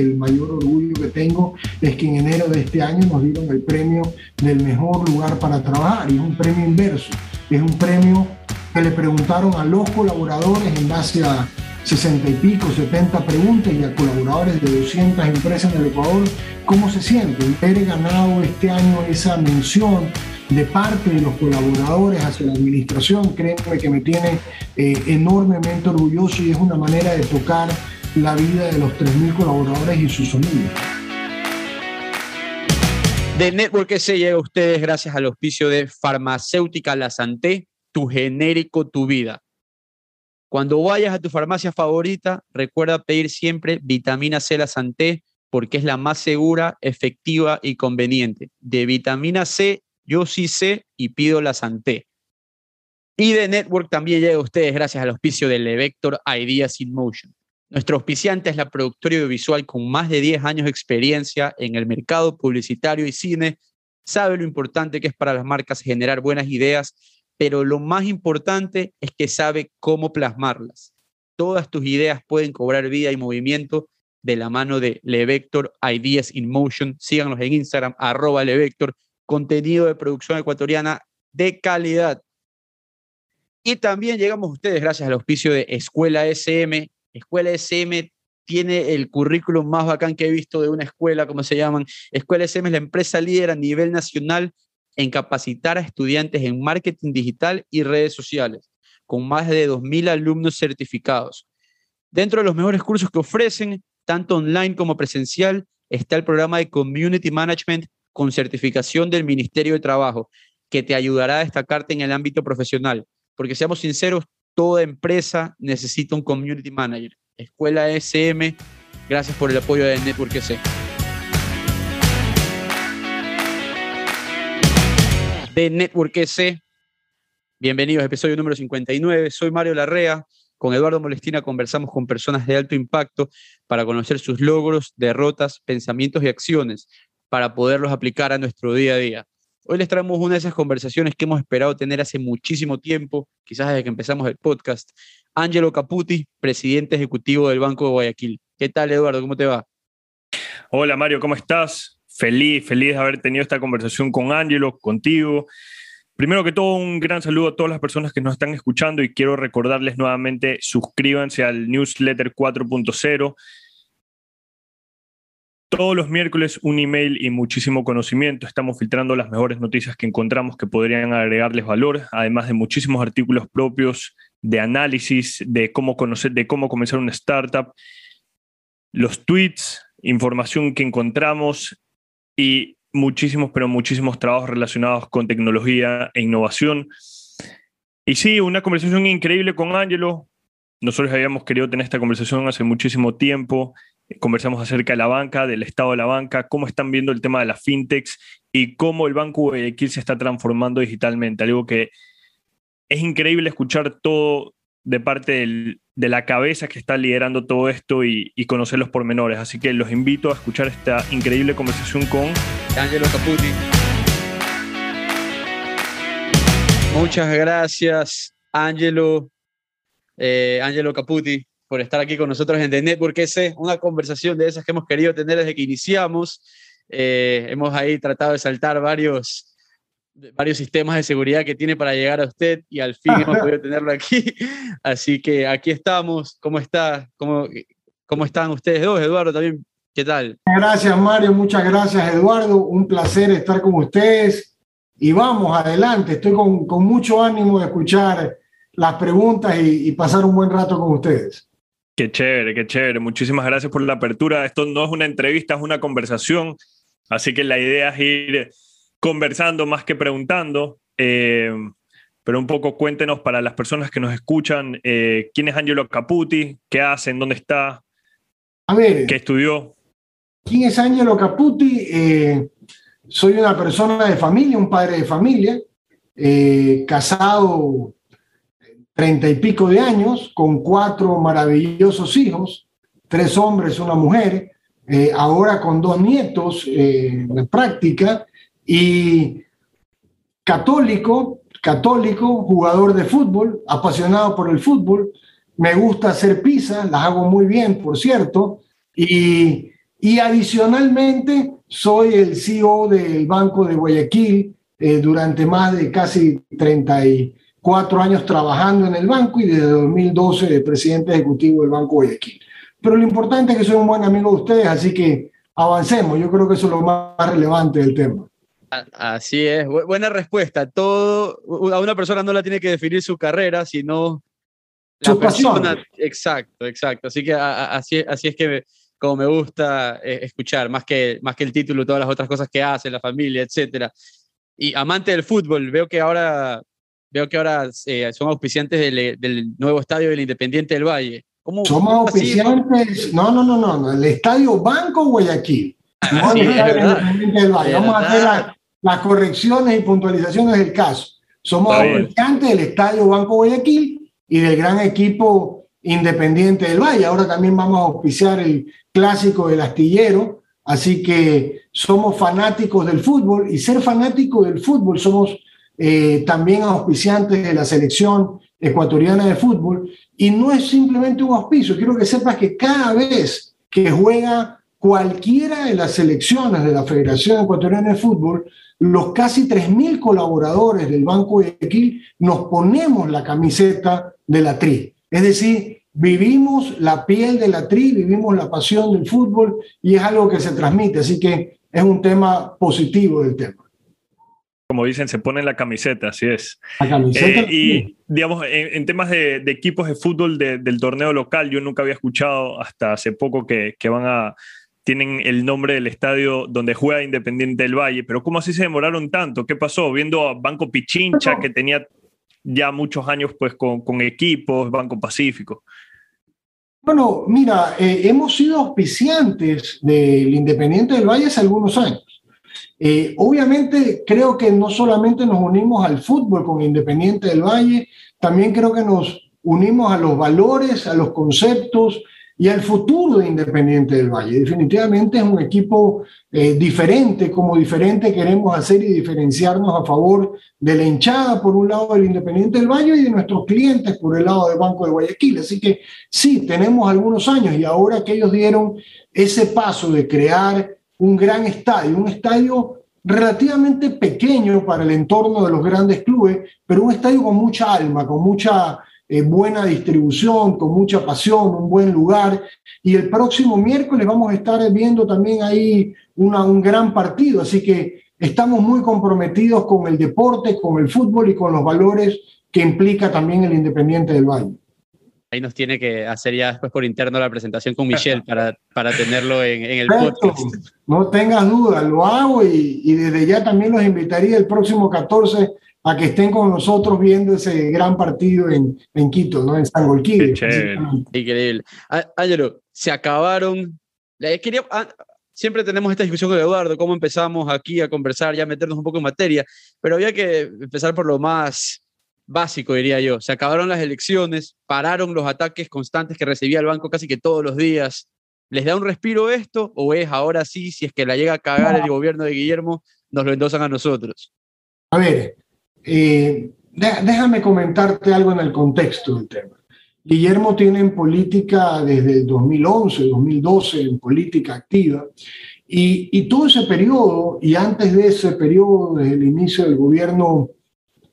el mayor orgullo que tengo es que en enero de este año nos dieron el premio del mejor lugar para trabajar y es un premio inverso, es un premio que le preguntaron a los colaboradores en base a 60 y pico, 70 preguntas y a colaboradores de 200 empresas en el Ecuador, ¿cómo se sienten? Haber ganado este año esa mención de parte de los colaboradores hacia la administración, créanme que me tiene eh, enormemente orgulloso y es una manera de tocar la vida de los 3.000 colaboradores y sus familias. De Network se llega a ustedes gracias al auspicio de Farmacéutica La Santé, tu genérico, tu vida. Cuando vayas a tu farmacia favorita, recuerda pedir siempre vitamina C La Santé porque es la más segura, efectiva y conveniente. De vitamina C yo sí sé y pido la Santé. Y de Network también llega a ustedes gracias al auspicio de Levector Ideas in Motion. Nuestro auspiciante es la productora audiovisual con más de 10 años de experiencia en el mercado publicitario y cine. Sabe lo importante que es para las marcas generar buenas ideas, pero lo más importante es que sabe cómo plasmarlas. Todas tus ideas pueden cobrar vida y movimiento de la mano de Levector Ideas in Motion. Síganos en Instagram, arroba Levector contenido de producción ecuatoriana de calidad. Y también llegamos a ustedes gracias al auspicio de Escuela SM. Escuela SM tiene el currículum más bacán que he visto de una escuela, como se llaman. Escuela SM es la empresa líder a nivel nacional en capacitar a estudiantes en marketing digital y redes sociales, con más de 2.000 alumnos certificados. Dentro de los mejores cursos que ofrecen, tanto online como presencial, está el programa de Community Management con certificación del Ministerio de Trabajo, que te ayudará a destacarte en el ámbito profesional. Porque seamos sinceros, toda empresa necesita un community manager. Escuela SM, gracias por el apoyo de Network EC. De Network EC, bienvenidos, episodio número 59. Soy Mario Larrea. Con Eduardo Molestina conversamos con personas de alto impacto para conocer sus logros, derrotas, pensamientos y acciones para poderlos aplicar a nuestro día a día. Hoy les traemos una de esas conversaciones que hemos esperado tener hace muchísimo tiempo, quizás desde que empezamos el podcast. Angelo Caputi, presidente ejecutivo del Banco de Guayaquil. ¿Qué tal, Eduardo? ¿Cómo te va? Hola, Mario, ¿cómo estás? Feliz, feliz de haber tenido esta conversación con Angelo, contigo. Primero que todo, un gran saludo a todas las personas que nos están escuchando y quiero recordarles nuevamente, suscríbanse al newsletter 4.0 todos los miércoles un email y muchísimo conocimiento. Estamos filtrando las mejores noticias que encontramos que podrían agregarles valor, además de muchísimos artículos propios de análisis de cómo conocer, de cómo comenzar una startup, los tweets, información que encontramos y muchísimos, pero muchísimos trabajos relacionados con tecnología e innovación. Y sí, una conversación increíble con Angelo. Nosotros habíamos querido tener esta conversación hace muchísimo tiempo Conversamos acerca de la banca, del estado de la banca, cómo están viendo el tema de las fintechs y cómo el Banco Guayaquil se está transformando digitalmente. Algo que es increíble escuchar todo de parte de la cabeza que está liderando todo esto y, conocer los pormenores. Así que los invito a escuchar esta increíble conversación con Angelo Caputi. Muchas gracias, Angelo, eh, Angelo Caputi, por estar aquí con nosotros en The Network es una conversación de esas que hemos querido tener desde que iniciamos. Eh, hemos ahí tratado de saltar varios, varios sistemas de seguridad que tiene para llegar a usted y al fin hemos podido tenerlo aquí. Así que aquí estamos. ¿Cómo está? ¿Cómo, cómo están ustedes dos? Eduardo, también. ¿Qué tal? Gracias, Mario. Muchas gracias, Eduardo. Un placer estar con ustedes. Y vamos, adelante. Estoy con, con mucho ánimo de escuchar las preguntas y pasar un buen rato con ustedes. Qué chévere, qué chévere. Muchísimas gracias por la apertura. Esto no es una entrevista, es una conversación. Así que la idea es ir conversando más que preguntando. Eh, pero un poco cuéntenos para las personas que nos escuchan, eh, ¿quién es Angelo Caputi? ¿Qué hace? ¿Dónde está? A ver, ¿Qué estudió? ¿Quién es Angelo Caputi? Eh, soy una persona de familia, un padre de familia, casado treinta y pico de años, con cuatro maravillosos hijos, tres hombres, una mujer, eh, ahora con dos nietos eh, de práctica, y católico, católico, jugador de fútbol, apasionado por el fútbol, me gusta hacer pizza, las hago muy bien, por cierto, y Y adicionalmente, soy el CEO del Banco de Guayaquil eh, durante más de casi 34 años trabajando en el banco y desde 2012 el presidente ejecutivo del Banco Guayaquil. Pero lo importante es que soy un buen amigo de ustedes, así que avancemos. Yo creo que eso es lo más relevante del tema. Así es, buena respuesta. Todo, a una persona no la tiene que definir su carrera, sino su pasión. Exacto, exacto. Así que así, así es que como me gusta eh, escuchar, más que, más que el título, todas las otras cosas que hace, la familia, etcétera. Y amante del fútbol, veo que ahora, veo que ahora eh, son auspiciantes del, del, nuevo estadio del Independiente del Valle. ¿Cómo, Somos auspiciantes, no, no, no, no, el estadio Banco Guayaquil. Ah, no, el Independiente del Valle. Vamos a hacer las correcciones y puntualizaciones del caso. Somos auspiciantes del estadio Banco Guayaquil y del gran equipo Independiente del Valle. Ahora también vamos a auspiciar el clásico del astillero, así que somos fanáticos del fútbol y ser fanáticos del fútbol somos eh, también auspiciantes de la selección ecuatoriana de fútbol y no es simplemente un auspicio, quiero que sepas que cada vez que juega cualquiera de las selecciones de la Federación Ecuatoriana de Fútbol, los casi 3.000 colaboradores del Banco de Guayaquil nos ponemos la camiseta de la TRI. Es decir, vivimos la piel de la tri, vivimos la pasión del fútbol y es algo que se transmite, así que es un tema positivo del tema. Como dicen, se pone la camiseta, así es. La camiseta. Eh, y digamos, en, temas de, equipos de fútbol del torneo local, yo nunca había escuchado hasta hace poco que, que van a tienen el nombre del estadio donde juega Independiente del Valle, pero ¿cómo así se demoraron tanto? ¿Qué pasó? Viendo a Banco Pichincha, que tenía ya muchos años pues con, con equipos, Banco Pacífico. Bueno, mira, eh, hemos sido auspiciantes del Independiente del Valle hace algunos años. Eh, obviamente creo que no solamente nos unimos al fútbol con Independiente del Valle, también creo que nos unimos a los valores, a los conceptos y al futuro de Independiente del Valle. Definitivamente es un equipo eh, diferente, como diferente queremos hacer y diferenciarnos a favor de la hinchada, por un lado del Independiente del Valle y de nuestros clientes por el lado del Banco de Guayaquil. Así que sí, tenemos algunos años y ahora que ellos dieron ese paso de crear un gran estadio, un estadio relativamente pequeño para el entorno de los grandes clubes, pero un estadio con mucha alma, con mucha eh, buena distribución, con mucha pasión, un buen lugar. Y el próximo miércoles vamos a estar viendo también ahí una, un gran partido. Así que estamos muy comprometidos con el deporte, con el fútbol y con los valores que implica también el Independiente del Valle. Ahí nos tiene que hacer ya después por interno la presentación con Michelle para, para tenerlo en, en el podcast. No tengas duda, lo hago y, y desde ya también los invitaría el próximo 14 a que estén con nosotros viendo ese gran partido en, en Quito, ¿no? En San Increíble. Ángelo, se acabaron. Quería, ah, siempre tenemos esta discusión con Eduardo, cómo empezamos aquí a conversar, ya meternos un poco en materia, pero había que empezar por lo más básico, diría yo. Se acabaron las elecciones, pararon los ataques constantes que recibía el banco casi que todos los días. ¿Les da un respiro esto o es ahora sí, si es que la llega a cagar el gobierno de Guillermo, nos lo endosan a nosotros? A ver, eh, déjame comentarte algo en el contexto del tema. Guillermo tiene en política desde el 2011, 2012, en política activa, y, y, todo ese periodo, y antes de ese periodo, desde el inicio del gobierno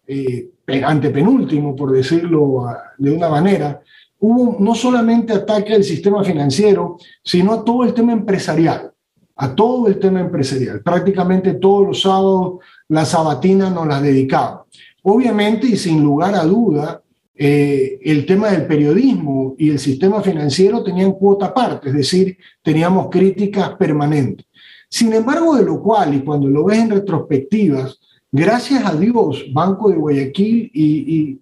eh, antepenúltimo, por decirlo ah, de una manera, hubo no solamente ataque al sistema financiero, sino a todo el tema empresarial, a todo el tema empresarial. Prácticamente todos los sábados la sabatina nos la dedicaba. Obviamente y sin lugar a duda, eh, el tema del periodismo y el sistema financiero tenían cuota aparte, es decir, teníamos críticas permanentes. Sin embargo, de lo cual, y cuando lo ves en retrospectivas, gracias a Dios, Banco de Guayaquil y, y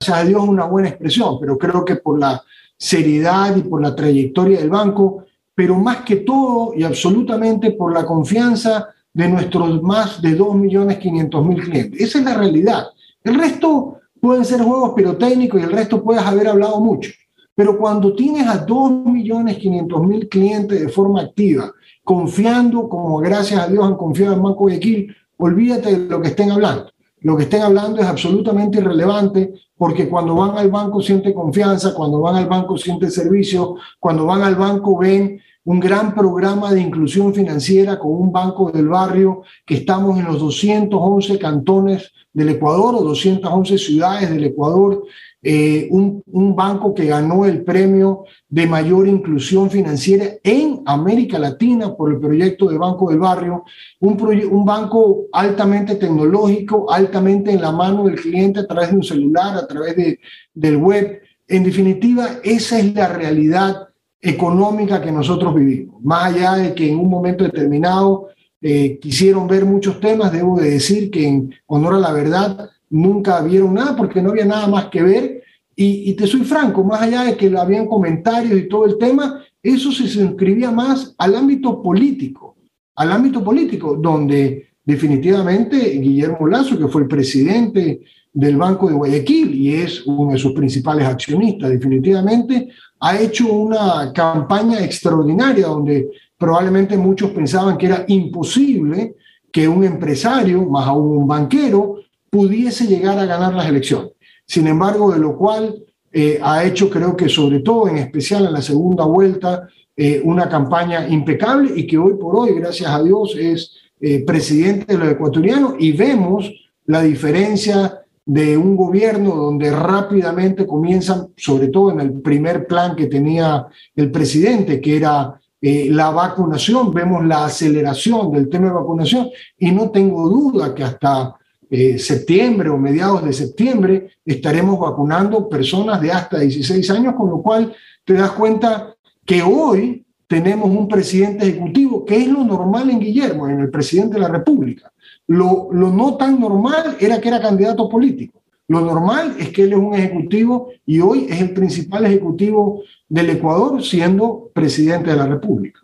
gracias a Dios una buena expresión, pero creo que por la seriedad y por la trayectoria del banco, pero más que todo y absolutamente por la confianza de nuestros más de 2.500.000 clientes. Esa es la realidad. El resto pueden ser juegos pirotécnicos y el resto puedes haber hablado mucho. Pero cuando tienes a 2.500.000 clientes de forma activa, confiando, como gracias a Dios han confiado en Banco Guayaquil, olvídate de lo que estén hablando. Lo que estén hablando es absolutamente irrelevante porque cuando van al banco siente confianza, cuando van al banco siente servicio, cuando van al banco ven un gran programa de inclusión financiera con un banco del barrio que estamos en los 211 cantones del Ecuador o 211 ciudades del Ecuador, eh, un, un, banco que ganó el premio de mayor inclusión financiera en América Latina por el proyecto de Banco del Barrio, un, un banco altamente tecnológico, altamente en la mano del cliente a través de un celular, a través de, del web. En definitiva, esa es la realidad económica que nosotros vivimos. Más allá de que en un momento determinado eh, quisieron ver muchos temas, debo de decir que en honor a la verdad nunca vieron nada porque no había nada más que ver. Y, te soy franco, más allá de que habían comentarios y todo el tema, eso se inscribía más al ámbito político, al ámbito político, donde definitivamente Guillermo Lazo, que fue el presidente del Banco de Guayaquil y es uno de sus principales accionistas, definitivamente, ha hecho una campaña extraordinaria donde probablemente muchos pensaban que era imposible que un empresario, más aún un banquero, pudiese llegar a ganar las elecciones. Sin embargo, de lo cual eh, ha hecho, creo que sobre todo, en especial en la segunda vuelta, eh, una campaña impecable y que hoy por hoy, gracias a Dios, es eh, presidente de los ecuatorianos y vemos la diferencia de un gobierno donde rápidamente comienzan, sobre todo en el primer plan que tenía el presidente, que era la vacunación, vemos la aceleración del tema de vacunación y no tengo duda que hasta eh, septiembre o mediados de septiembre estaremos vacunando personas de hasta 16 años, con lo cual te das cuenta que hoy tenemos un presidente ejecutivo, que es lo normal en Guillermo, en el presidente de la República. Lo, no tan normal era que era candidato político. Lo normal es que él es un ejecutivo y hoy es el principal ejecutivo del Ecuador siendo presidente de la República.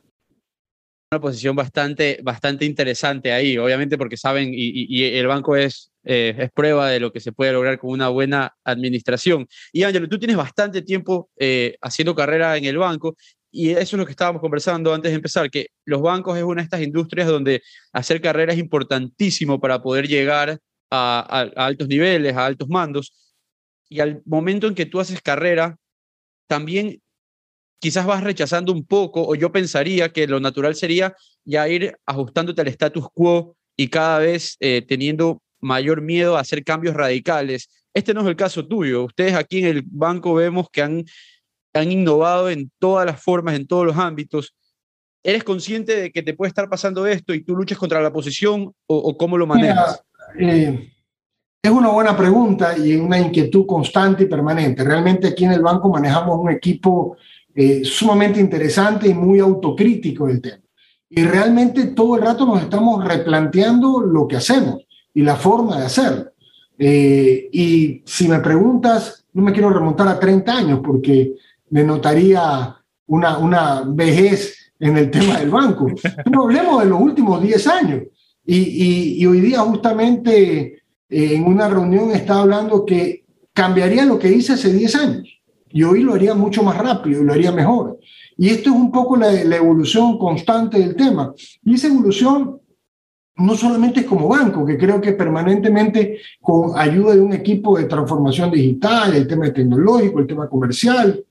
Una posición bastante, bastante interesante ahí, obviamente porque saben y, el banco es, eh, es prueba de lo que se puede lograr con una buena administración. Y Ángelo, tú tienes bastante tiempo eh, haciendo carrera en el banco y eso es lo que estábamos conversando antes de empezar, que los bancos es una de estas industrias donde hacer carrera es importantísimo para poder llegar a, altos niveles, a altos mandos. Y al momento en que tú haces carrera, también quizás vas rechazando un poco, o yo pensaría que lo natural sería ya ir ajustándote al status quo y cada vez eh, teniendo mayor miedo a hacer cambios radicales. Este no es el caso tuyo. Ustedes aquí en el banco vemos que han han innovado en todas las formas, en todos los ámbitos. ¿Eres consciente de que te puede estar pasando esto y tú luchas contra la posición o, cómo lo manejas? Eh, es una buena pregunta y una inquietud constante y permanente. Realmente aquí en el banco manejamos un equipo eh, sumamente interesante y muy autocrítico del tema. Y realmente todo el rato nos estamos replanteando lo que hacemos y la forma de hacerlo. Eh, y si me preguntas, no me quiero remontar a 30 años porque denotaría una, una vejez en el tema del banco. Pero hablemos de los últimos 10 años. Y, y, hoy día justamente eh, en una reunión estaba hablando que cambiaría lo que hice hace 10 años. Y hoy lo haría mucho más rápido y lo haría mejor. Y esto es un poco la, evolución constante del tema. Y esa evolución no solamente es como banco, que creo que permanentemente con ayuda de un equipo de transformación digital, el tema tecnológico, el tema comercial,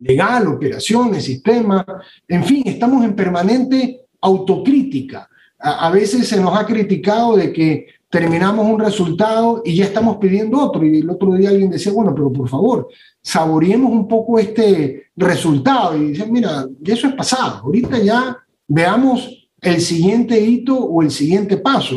legal, operaciones, sistema, en fin, estamos en permanente autocrítica. A, veces se nos ha criticado de que terminamos un resultado y ya estamos pidiendo otro. Y el otro día alguien decía, bueno, pero por favor, saboreemos un poco este resultado. Y dicen, mira, eso es pasado. Ahorita ya veamos el siguiente hito o el siguiente paso.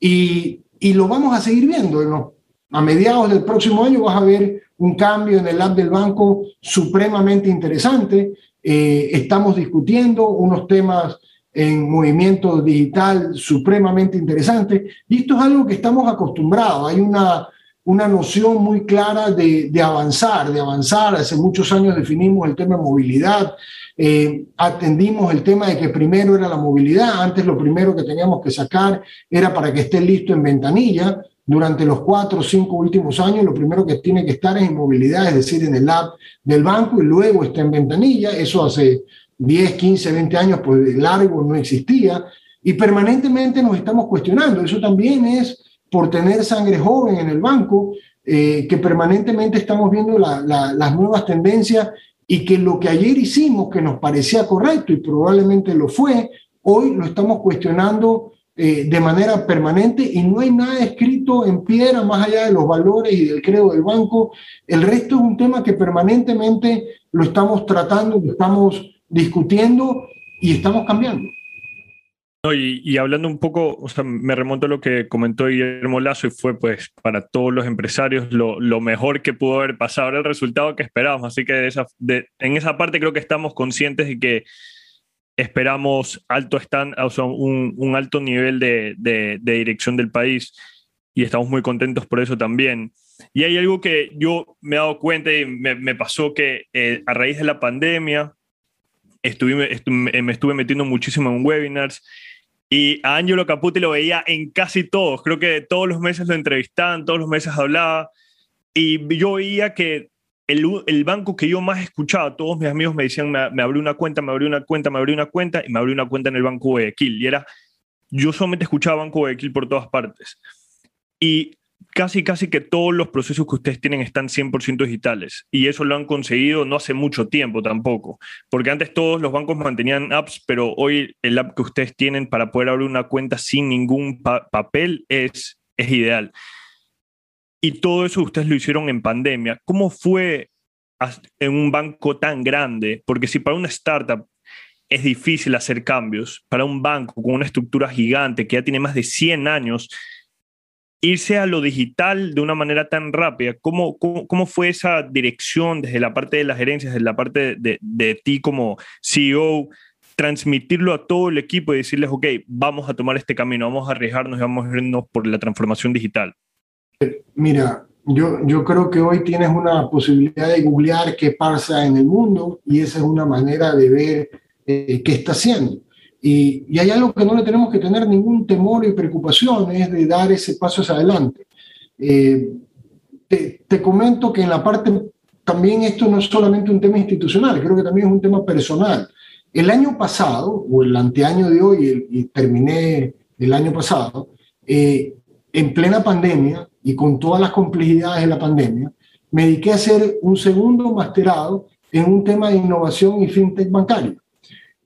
Y, y lo vamos a seguir viendo. A mediados del próximo año vas a ver un cambio en el app del banco supremamente interesante. Eh, estamos discutiendo unos temas en movimiento digital supremamente interesantes y esto es algo que estamos acostumbrados. Hay una, una noción muy clara de, de, avanzar, de avanzar. Hace muchos años definimos el tema de movilidad, eh, atendimos el tema de que primero era la movilidad, antes lo primero que teníamos que sacar era para que esté listo en ventanilla, durante los cuatro o cinco últimos años, lo primero que tiene que estar es en movilidad, es decir, en el app del banco y luego está en ventanilla. Eso hace 10, 15, 20 años, pues largo no existía. Y permanentemente nos estamos cuestionando. Eso también es por tener sangre joven en el banco, eh, que permanentemente estamos viendo las nuevas tendencias y que lo que ayer hicimos, que nos parecía correcto y probablemente lo fue, hoy lo estamos cuestionando eh, de manera permanente y no hay nada escrito en piedra más allá de los valores y del credo del banco. El resto es un tema que permanentemente lo estamos tratando, lo estamos discutiendo y estamos cambiando. y, hablando un poco, o sea, me remonto a lo que comentó Guillermo Lazo y fue pues para todos los empresarios lo, lo mejor que pudo haber pasado, era el resultado que esperábamos. Así que esa, de, en esa parte creo que estamos conscientes de que esperamos alto están, un, alto nivel de, dirección del país y estamos muy contentos por eso también. Y hay algo que yo me he dado cuenta y me, pasó que eh, a raíz de la pandemia estuve, me estuve metiendo muchísimo en webinars y a Angelo Caputi lo veía en casi todos. Creo que todos los meses lo entrevistaban, todos los meses hablaba y yo veía que el, banco que yo más escuchaba, todos mis amigos me decían, me, me abrió una cuenta, me abrió una cuenta, me abrió una cuenta y me abrió una cuenta en el Banco Guayaquil. Y era, yo solamente escuchaba Banco Guayaquil por todas partes. Y casi, casi que todos los procesos que ustedes tienen están 100% digitales. Y eso lo han conseguido no hace mucho tiempo tampoco. Porque antes todos los bancos mantenían apps, pero hoy el app que ustedes tienen para poder abrir una cuenta sin ningún papel es, es ideal y todo eso ustedes lo hicieron en pandemia. ¿Cómo fue en un banco tan grande? Porque si para una startup es difícil hacer cambios, para un banco con una estructura gigante que ya tiene más de 100 años, irse a lo digital de una manera tan rápida, ¿cómo, cómo, fue esa dirección desde la parte de las gerencias, desde la parte de, de ti como CEO? transmitirlo a todo el equipo y decirles, ok, vamos a tomar este camino, vamos a arriesgarnos y vamos a irnos por la transformación digital. Mira, yo, yo creo que hoy tienes una posibilidad de googlear qué pasa en el mundo y esa es una manera de ver eh, qué está haciendo. Y, y, hay algo que no le tenemos que tener ningún temor y preocupación, es de dar ese paso hacia adelante. Eh, te, te, comento que en la parte, también esto no es solamente un tema institucional, creo que también es un tema personal. El año pasado, o el anteaño de hoy, y terminé el año pasado, eh, en plena pandemia y con todas las complejidades de la pandemia, me dediqué a hacer un segundo masterado en un tema de innovación y fintech bancario.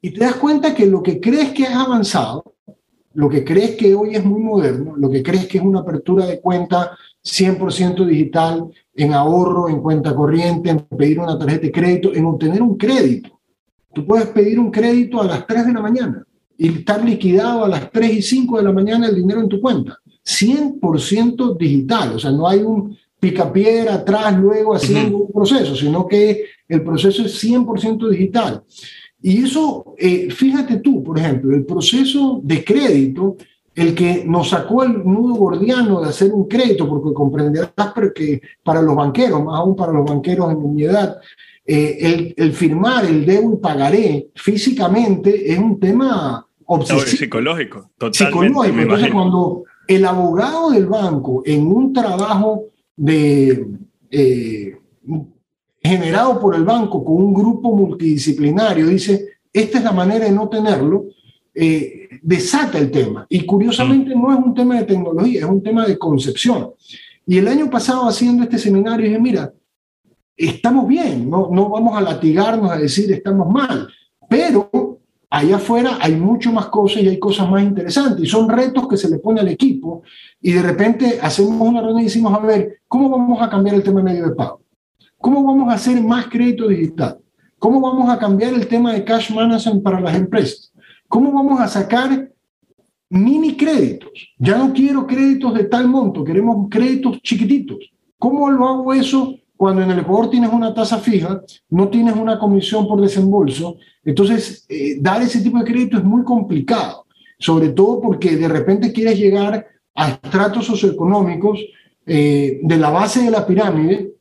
Y te das cuenta que lo que crees que es avanzado, lo que crees que hoy es muy moderno, lo que crees que es una apertura de cuenta 100% digital, en ahorro, en cuenta corriente, en pedir una tarjeta de crédito, en obtener un crédito. Tú puedes pedir un crédito a las 3 de la mañana y estar liquidado a las 3 y 5 de la mañana el dinero en tu cuenta. 100% digital, o sea, no hay un picapiedra atrás luego haciendo un proceso, sino que el proceso es 100% digital. Y eso, eh, fíjate tú, por ejemplo, el proceso de crédito, el que nos sacó el nudo gordiano de hacer un crédito, porque comprenderás que para los banqueros, más aún para los banqueros en mi edad, eh, el, el, firmar el debo y pagaré físicamente es un tema obsesivo. psicológico, totalmente. Psicológico. Entonces, cuando el abogado del banco en un trabajo de, eh, generado por el banco con un grupo multidisciplinario dice, esta es la manera de no tenerlo, eh, desata el tema. Y curiosamente no es un tema de tecnología, es un tema de concepción. Y el año pasado haciendo este seminario dije, mira, estamos bien, no, no vamos a latigarnos a decir estamos mal, pero allá afuera hay mucho más cosas y hay cosas más interesantes y son retos que se le pone al equipo y de repente hacemos una reunión y decimos, a ver, ¿cómo vamos a cambiar el tema de medio de pago? ¿Cómo vamos a hacer más crédito digital? ¿Cómo vamos a cambiar el tema de cash management para las empresas? ¿Cómo vamos a sacar mini créditos? Ya no quiero créditos de tal monto, queremos créditos chiquititos. ¿Cómo lo hago eso cuando en el Ecuador tienes una tasa fija, no tienes una comisión por desembolso, entonces eh, dar ese tipo de crédito es muy complicado, sobre todo porque de repente quieres llegar a estratos socioeconómicos eh, de la base de la pirámide,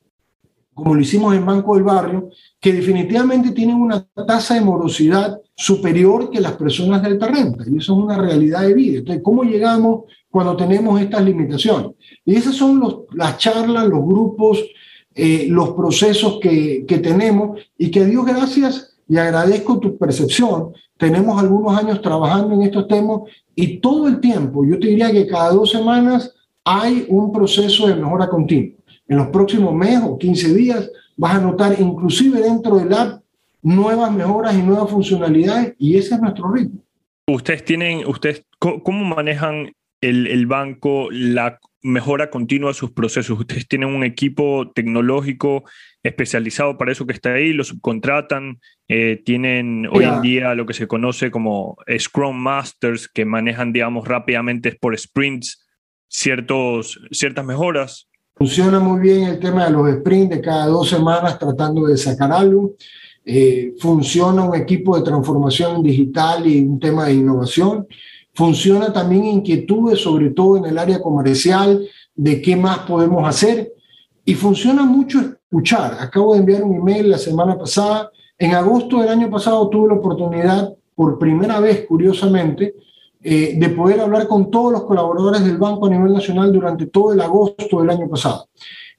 como lo hicimos en Banco del Barrio, que definitivamente tienen una tasa de morosidad superior que las personas de alta renta, y eso es una realidad de vida. Entonces, ¿cómo llegamos cuando tenemos estas limitaciones? Y esas son los, las charlas, los grupos, eh, los procesos que, que tenemos y que Dios gracias y agradezco tu percepción. Tenemos algunos años trabajando en estos temas y todo el tiempo, yo te diría que cada dos semanas hay un proceso de mejora continua. En los próximos meses o 15 días vas a notar inclusive dentro del app nuevas mejoras y nuevas funcionalidades y ese es nuestro ritmo. Ustedes tienen, ustedes, ¿cómo manejan el, el banco la mejora continua de sus procesos? Ustedes tienen un equipo tecnológico especializado para eso que está ahí, lo subcontratan, eh, tienen hoy en día lo que se conoce como Scrum Masters que manejan, digamos, rápidamente por sprints ciertos, ciertas mejoras. Funciona muy bien el tema de los sprints de cada dos semanas tratando de sacar algo. Eh, funciona un equipo de transformación digital y un tema de innovación. Funciona también inquietudes, sobre todo en el área comercial, de qué más podemos hacer. Y funciona mucho escuchar. Acabo de enviar un email la semana pasada. En agosto del año pasado tuve la oportunidad, por primera vez, curiosamente, eh, de poder hablar con todos los colaboradores del banco a nivel nacional durante todo el agosto del año pasado.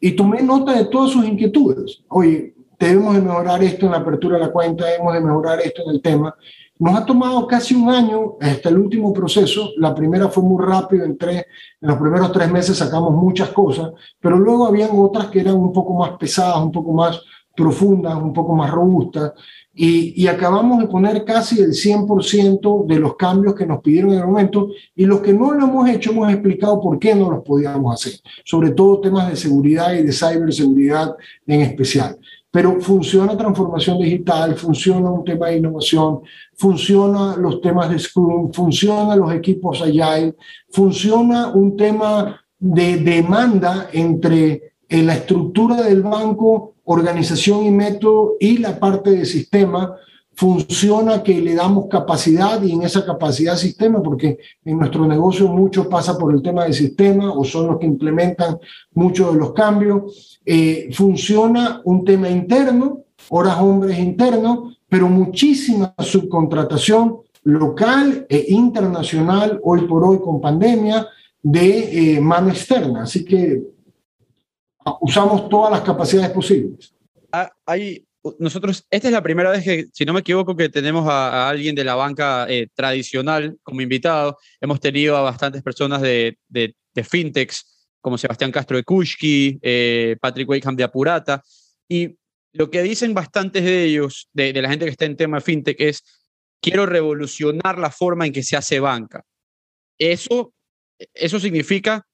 Y tomé nota de todas sus inquietudes. Oye, debemos de mejorar esto en la apertura de la cuenta, debemos de mejorar esto en el tema. Nos ha tomado casi un año hasta el último proceso. La primera fue muy rápido, en, tres, en los primeros tres meses sacamos muchas cosas, pero luego habían otras que eran un poco más pesadas, un poco más profundas, un poco más robustas, y, y, acabamos de poner casi el 100% de los cambios que nos pidieron en el momento, y los que no lo hemos hecho hemos explicado por qué no los podíamos hacer, sobre todo temas de seguridad y de ciberseguridad en especial. Pero funciona transformación digital, funciona un tema de innovación, funciona los temas de Scrum, funciona los equipos Agile, funciona un tema de demanda entre eh, la estructura del banco, organización y método y la parte de sistema, funciona que le damos capacidad y en esa capacidad sistema, porque en nuestro negocio mucho pasa por el tema de sistema o son los que implementan muchos de los cambios. Eh, funciona un tema interno, horas hombres internos, pero muchísima subcontratación local e internacional hoy por hoy con pandemia de eh, mano externa. Así que usamos todas las capacidades posibles. Ah, hay nosotros, esta es la primera vez que, si no me equivoco, que tenemos a, alguien de la banca eh, tradicional como invitado. Hemos tenido a bastantes personas de, de, fintechs, como Sebastián Castro de Kushki, eh, Patrick Wakeham de Apurata. Y lo que dicen bastantes de ellos, de, de la gente que está en tema de fintech, es, quiero revolucionar la forma en que se hace banca. Eso, eso significa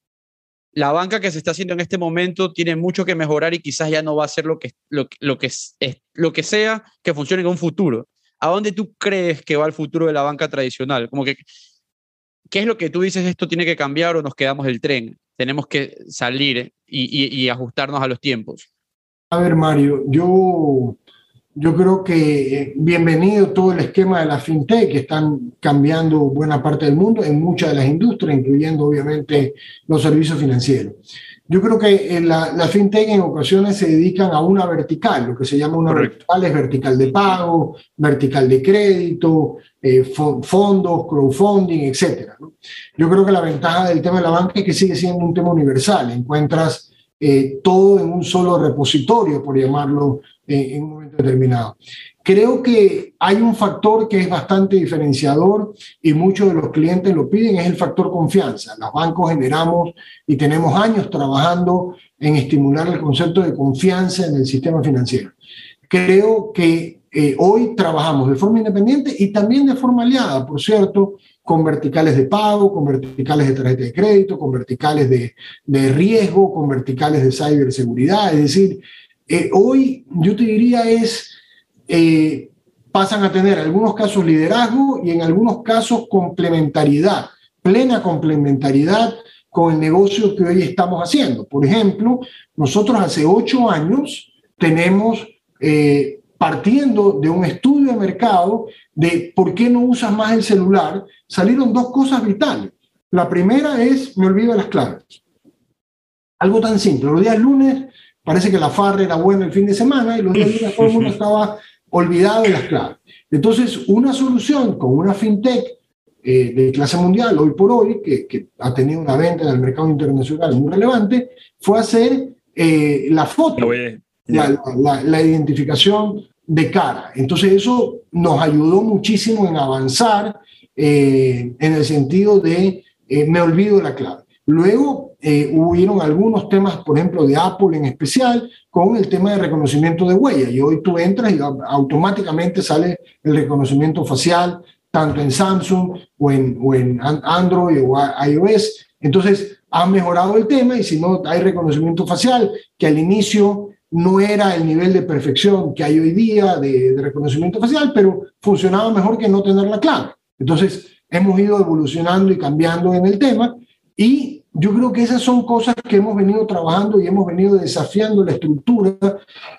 la banca que se está haciendo en este momento tiene mucho que mejorar y quizás ya no va a ser lo que, lo, lo que, es, lo que sea que funcione en un futuro. ¿A dónde tú crees que va el futuro de la banca tradicional? Como que, ¿Qué es lo que tú dices, esto tiene que cambiar o nos quedamos del tren? Tenemos que salir y, y ajustarnos a los tiempos. A ver, Mario, yo yo creo que eh, bienvenido todo el esquema de la fintech que están cambiando buena parte del mundo en muchas de las industrias, incluyendo obviamente los servicios financieros. Yo creo que en la, la, fintech en ocasiones se dedican a una vertical, lo que se llama una vertical es vertical de pago, vertical de crédito, eh, fondos, crowdfunding, etc. Yo creo que la ventaja del tema de la banca es que sigue siendo un tema universal. Encuentras eh, todo en un solo repositorio, por llamarlo en un momento determinado. Creo que hay un factor que es bastante diferenciador y muchos de los clientes lo piden, es el factor confianza. Los bancos generamos y tenemos años trabajando en estimular el concepto de confianza en el sistema financiero. Creo que eh, hoy trabajamos de forma independiente y también de forma aliada, por cierto, con verticales de pago, con verticales de tarjeta de crédito, con verticales de, de riesgo, con verticales de ciberseguridad. Es decir, eh, hoy yo te diría es, eh, pasan a tener en algunos casos liderazgo y en algunos casos complementariedad, plena complementariedad con el negocio que hoy estamos haciendo. Por ejemplo, nosotros hace ocho años tenemos, eh, partiendo de un estudio de mercado de por qué no usas más el celular, salieron dos cosas vitales. La primera es, me olvido de las claves. Algo tan simple, los días lunes Parece que la farra era buena el fin de semana y los días de todo el mundo estaba olvidado de las claves. Entonces, una solución con una fintech eh, de clase mundial, hoy por hoy, que, que, ha tenido una venta en el mercado internacional muy relevante, fue hacer eh, la foto, la, la, la, identificación de cara. Entonces, eso nos ayudó muchísimo en avanzar eh, en el sentido de me olvido la clave. Luego eh, hubieron algunos temas, por ejemplo, de Apple en especial, con el tema de reconocimiento de huella. Y hoy tú entras y automáticamente sale el reconocimiento facial, tanto en Samsung o en, o en Android o iOS. Entonces, ha mejorado el tema y si no, hay reconocimiento facial, que al inicio no era el nivel de perfección que hay hoy día de, de reconocimiento facial, pero funcionaba mejor que no tener la clave. Entonces, hemos ido evolucionando y cambiando en el tema y yo creo que esas son cosas que hemos venido trabajando y hemos venido desafiando la estructura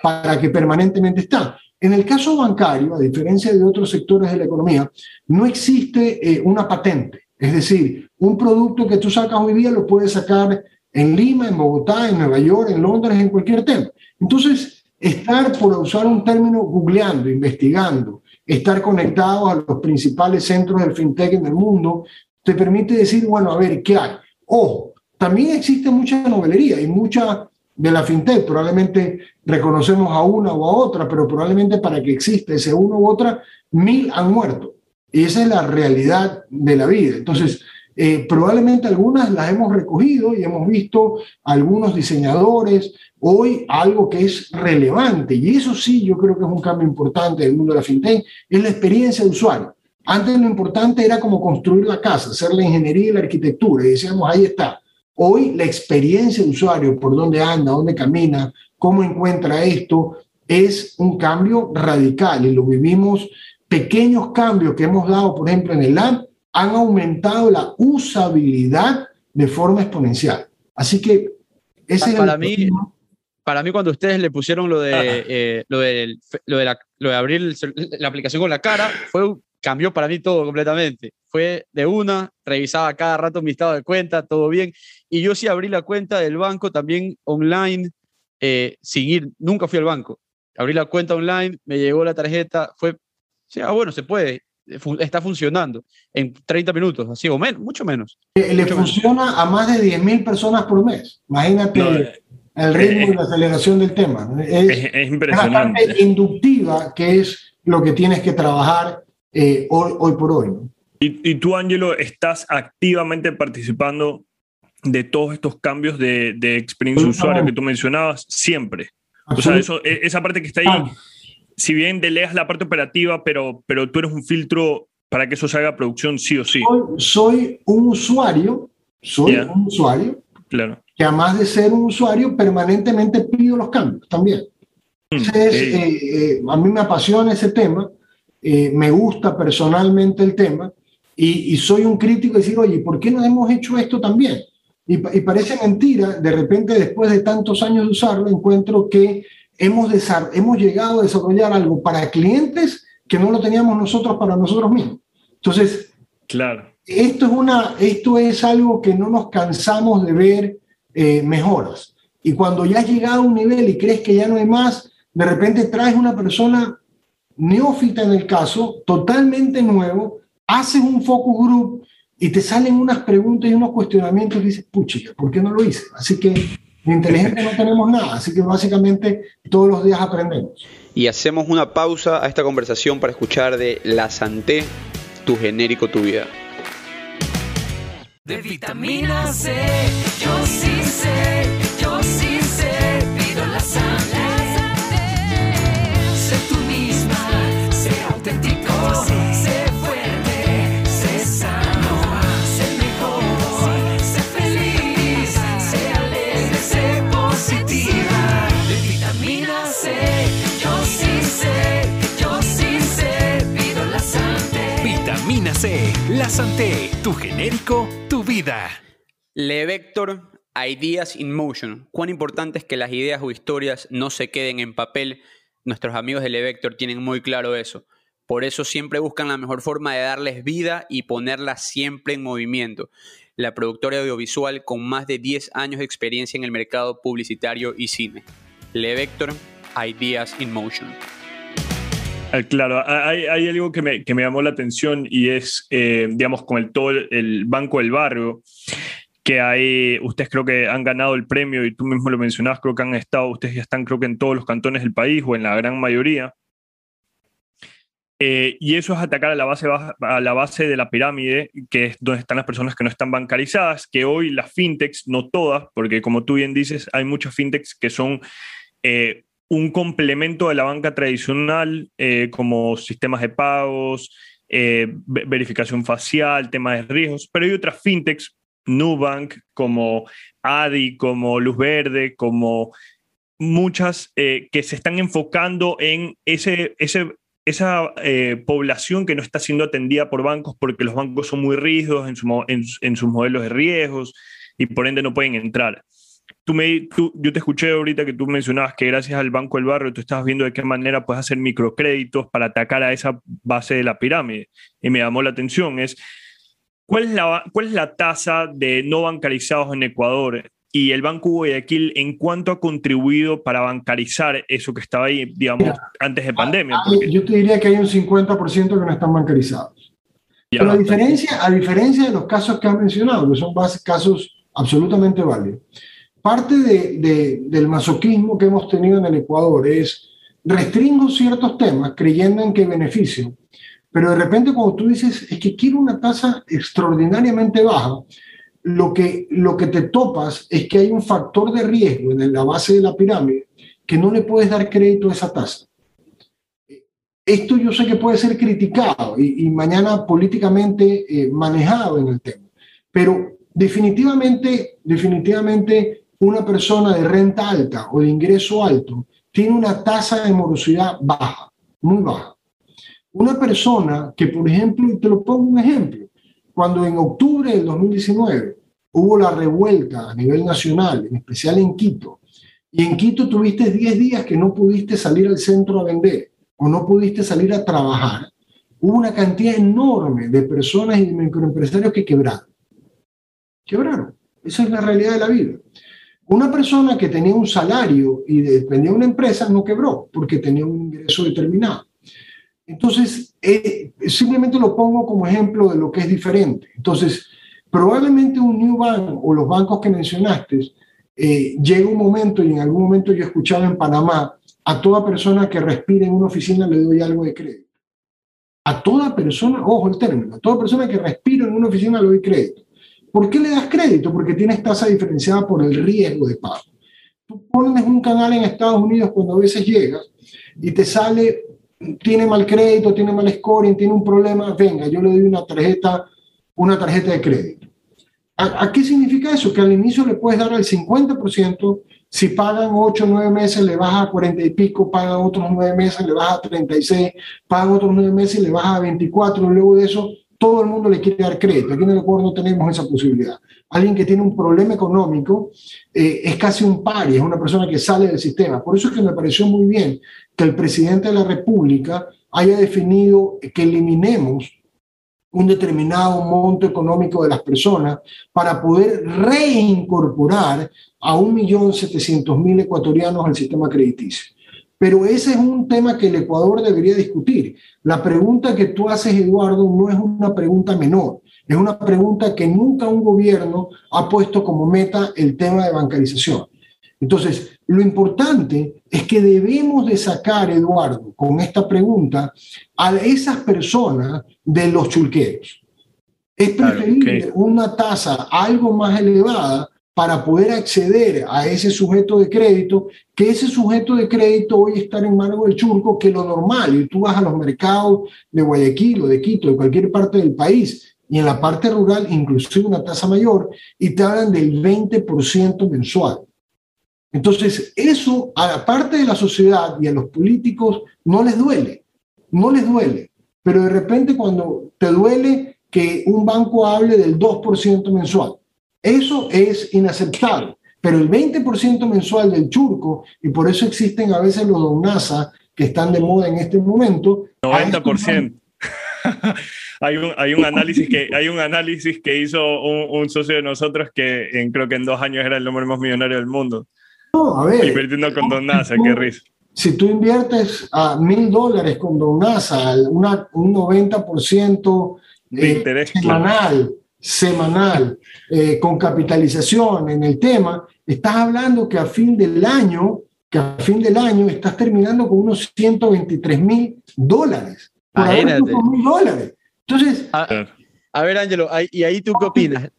para que permanentemente está. En el caso bancario, a diferencia de otros sectores de la economía, no existe eh, una patente. Es decir, un producto que tú sacas hoy día lo puedes sacar en Lima, en Bogotá, en Nueva York, en Londres, en cualquier tema. Entonces, estar, por usar un término, googleando, investigando, estar conectado a los principales centros del fintech en el mundo, te permite decir, bueno, a ver, ¿qué hay? Ojo, también existe mucha novelería y mucha de la fintech. Probablemente reconocemos a una o a otra, pero probablemente para que exista ese uno u otra, mil han muerto. Y esa es la realidad de la vida. Entonces, eh, probablemente algunas las hemos recogido y hemos visto algunos diseñadores, hoy algo que es relevante, y eso sí yo creo que es un cambio importante en el mundo de la fintech, es la experiencia de usuario. Antes lo importante era como construir la casa, hacer la ingeniería y la arquitectura, y decíamos, ahí está. Hoy la experiencia de usuario, por dónde anda, dónde camina, cómo encuentra esto, es un cambio radical y lo vivimos. Pequeños cambios que hemos dado, por ejemplo, en el app, han aumentado la usabilidad de forma exponencial. Así que ese para es mí, para mí cuando ustedes le pusieron lo de, eh, lo, de lo, de lo de abrir la aplicación con la cara, fue cambió para mí todo completamente. Fue de una, revisaba cada rato mi estado de cuenta, todo bien. Y yo sí abrí la cuenta del banco también online, eh, sin ir, nunca fui al banco. Abrí la cuenta online, me llegó la tarjeta, fue, sí, ah, bueno, se puede, está funcionando en 30 minutos, así o menos, mucho menos. Eh, le funciona a más de 10.000 personas por mes. Imagínate el ritmo y la aceleración del tema. Es, es, impresionante. Es inductiva, que es lo que tienes que trabajar eh, hoy, hoy, por hoy. Y, y, tú, Ángelo, estás activamente participando de todos estos cambios de, de experiencia usuario que tú mencionabas siempre. O sea, eso, e, esa parte que está ahí, si bien delegas la parte operativa, pero, pero tú eres un filtro para que eso se haga producción sí o sí. Soy, soy un usuario, soy un usuario claro que además de ser un usuario, permanentemente pido los cambios también. Mm, Entonces, eh, eh, a mí me apasiona ese tema, eh, me gusta personalmente el tema y, soy un crítico de decir, oye, ¿por qué no hemos hecho esto también? Y, y, parece mentira, de repente después de tantos años de usarlo, encuentro que hemos, hemos llegado a desarrollar algo para clientes que no lo teníamos nosotros para nosotros mismos. Entonces, claro. esto, es una, esto es algo que no nos cansamos de ver eh, mejoras. Y cuando ya has llegado a un nivel y crees que ya no hay más, de repente traes una persona neófita en el caso, totalmente nuevo, haces un focus group y te salen unas preguntas y unos cuestionamientos y dices, puchica, ¿por qué no lo hice? Así que de inteligente no tenemos nada, así que básicamente todos los días aprendemos. Y hacemos una pausa a esta conversación para escuchar de La Santé, tu genérico, tu vida de vitamina C. Yo sí sé, La Santé, tu genérico vida. Levector, Ideas in Motion. Cuán importante es que las ideas o historias no se queden en papel. Nuestros amigos de Levector tienen muy claro eso. Por eso siempre buscan la mejor forma de darles vida y ponerlas siempre en movimiento. La productora audiovisual con más de 10 años de experiencia en el mercado publicitario y cine. Levector, Ideas in Motion. Ah, claro, hay, algo que me, llamó la atención y es, eh, digamos, con el todo el Banco del Barrio, que hay, ustedes creo que han ganado el premio y tú mismo lo mencionabas, creo que han estado, ustedes ya están creo que en todos los cantones del país o en la gran mayoría. Eh, y eso es atacar a la, base, a la base de la pirámide, que es donde están las personas que no están bancarizadas, que hoy las fintechs, no todas, porque como tú bien dices, hay muchas fintechs que son eh, un complemento de la banca tradicional, eh, como sistemas de pagos, eh, ve- verificación facial, temas de riesgos, pero hay otras fintechs, Nubank, como Adi, como Luz Verde, como muchas eh, que se están enfocando en ese, esa población que no está siendo atendida por bancos porque los bancos son muy rígidos en sus modelos de riesgos y por ende no pueden entrar. Tú me, tú, yo te escuché ahorita que tú mencionabas que gracias al Banco del Barrio tú estabas viendo de qué manera puedes hacer microcréditos para atacar a esa base de la pirámide. Y me llamó la atención, es ¿cuál es la, cuál es la tasa de no bancarizados en Ecuador? Y el Banco Guayaquil, ¿en cuánto ha contribuido para bancarizar eso que estaba ahí, digamos, Mira, antes de pandemia? Hay- Porque yo te diría que hay un 50% que no están bancarizados. ya Pero a diferencia, a diferencia de los casos que has mencionado, que son casos absolutamente válidos, parte de- de- del masoquismo que hemos tenido en el Ecuador es restringo ciertos temas creyendo en que beneficio, pero de repente cuando tú dices es que quiero una tasa extraordinariamente baja, lo que, lo que te topas es que hay un factor de riesgo en la base de la pirámide que no le puedes dar crédito a esa tasa. Esto yo sé que puede ser criticado y, y mañana políticamente eh, manejado en el tema, pero definitivamente, definitivamente una persona de renta alta o de ingreso alto tiene una tasa de morosidad baja, muy baja. Una persona que, por ejemplo, te lo pongo un ejemplo, cuando en octubre del 2019 hubo la revuelta a nivel nacional, en especial en Quito, y en Quito tuviste 10 días que no pudiste salir al centro a vender o no pudiste salir a trabajar, hubo una cantidad enorme de personas y de microempresarios que quebraron. Quebraron. Esa es la realidad de la vida. Una persona que tenía un salario y dependía de una empresa no quebró porque tenía un ingreso determinado. Entonces, eh, simplemente lo pongo como ejemplo de lo que es diferente. Entonces, probablemente un New Bank o los bancos que mencionaste, eh, llega un momento, y en algún momento yo escuchaba en Panamá, a toda persona que respire en una oficina le doy algo de crédito. A toda persona, ojo el término, a toda persona que respire en una oficina le doy crédito. ¿Por qué le das crédito? Porque tienes tasa diferenciada por el riesgo de pago. Tú pones un canal en Estados Unidos cuando a veces llegas y te sale, tiene mal crédito, tiene mal scoring, tiene un problema, venga, yo le doy una tarjeta, una tarjeta de crédito. ¿A, a qué significa eso? Que al inicio le puedes dar al 50%, si pagan 8 o 9 meses le baja a 40 y pico, pagan otros 9 meses le baja a 36, pagan otros 9 meses y le baja a 24, y luego de eso todo el mundo le quiere dar crédito. Aquí en el Ecuador no tenemos esa posibilidad. Alguien que tiene un problema económico eh, es casi un pari, es una persona que sale del sistema. Por eso es que me pareció muy bien que el presidente de la República haya definido que eliminemos un determinado monto económico de las personas para poder reincorporar a 1.700.000 ecuatorianos al sistema crediticio. Pero ese es un tema que el Ecuador debería discutir. La pregunta que tú haces, Eduardo, no es una pregunta menor. Es una pregunta que nunca un gobierno ha puesto como meta el tema de bancarización. Entonces, lo importante es que debemos de sacar, Eduardo, con esta pregunta, a esas personas de los chulqueros. Es Claro, preferible una tasa algo más elevada para poder acceder a ese sujeto de crédito, que ese sujeto de crédito hoy está en manos del churco, que lo normal, y tú vas a los mercados de Guayaquil o de Quito, de cualquier parte del país, y en la parte rural inclusive una tasa mayor, y te hablan del 20% mensual. Entonces, eso a la parte de la sociedad y a los políticos no les duele, no les duele, pero de repente cuando te duele que un banco hable del 2% mensual, eso es inaceptable. Pero el 20% mensual del churco, y por eso existen a veces los donasa que están de moda en este momento. a estos 90%. hay, un, hay, un análisis que, hay un análisis que hizo un, un socio de nosotros que en, creo que en dos años era el hombre más millonario del mundo. No, a ver. Invirtiendo con Don NASA, qué risa. Si tú inviertes a mil dólares con Don NASA, una, un 90% De eh, interés, claro. semanal, semanal, eh, con capitalización en el tema, estás hablando que a fin del año, que a fin del año estás terminando con unos 123 mil dólares. por mil dólares. Entonces, A, a ver, Ángelo, ¿y ahí tú qué opinas?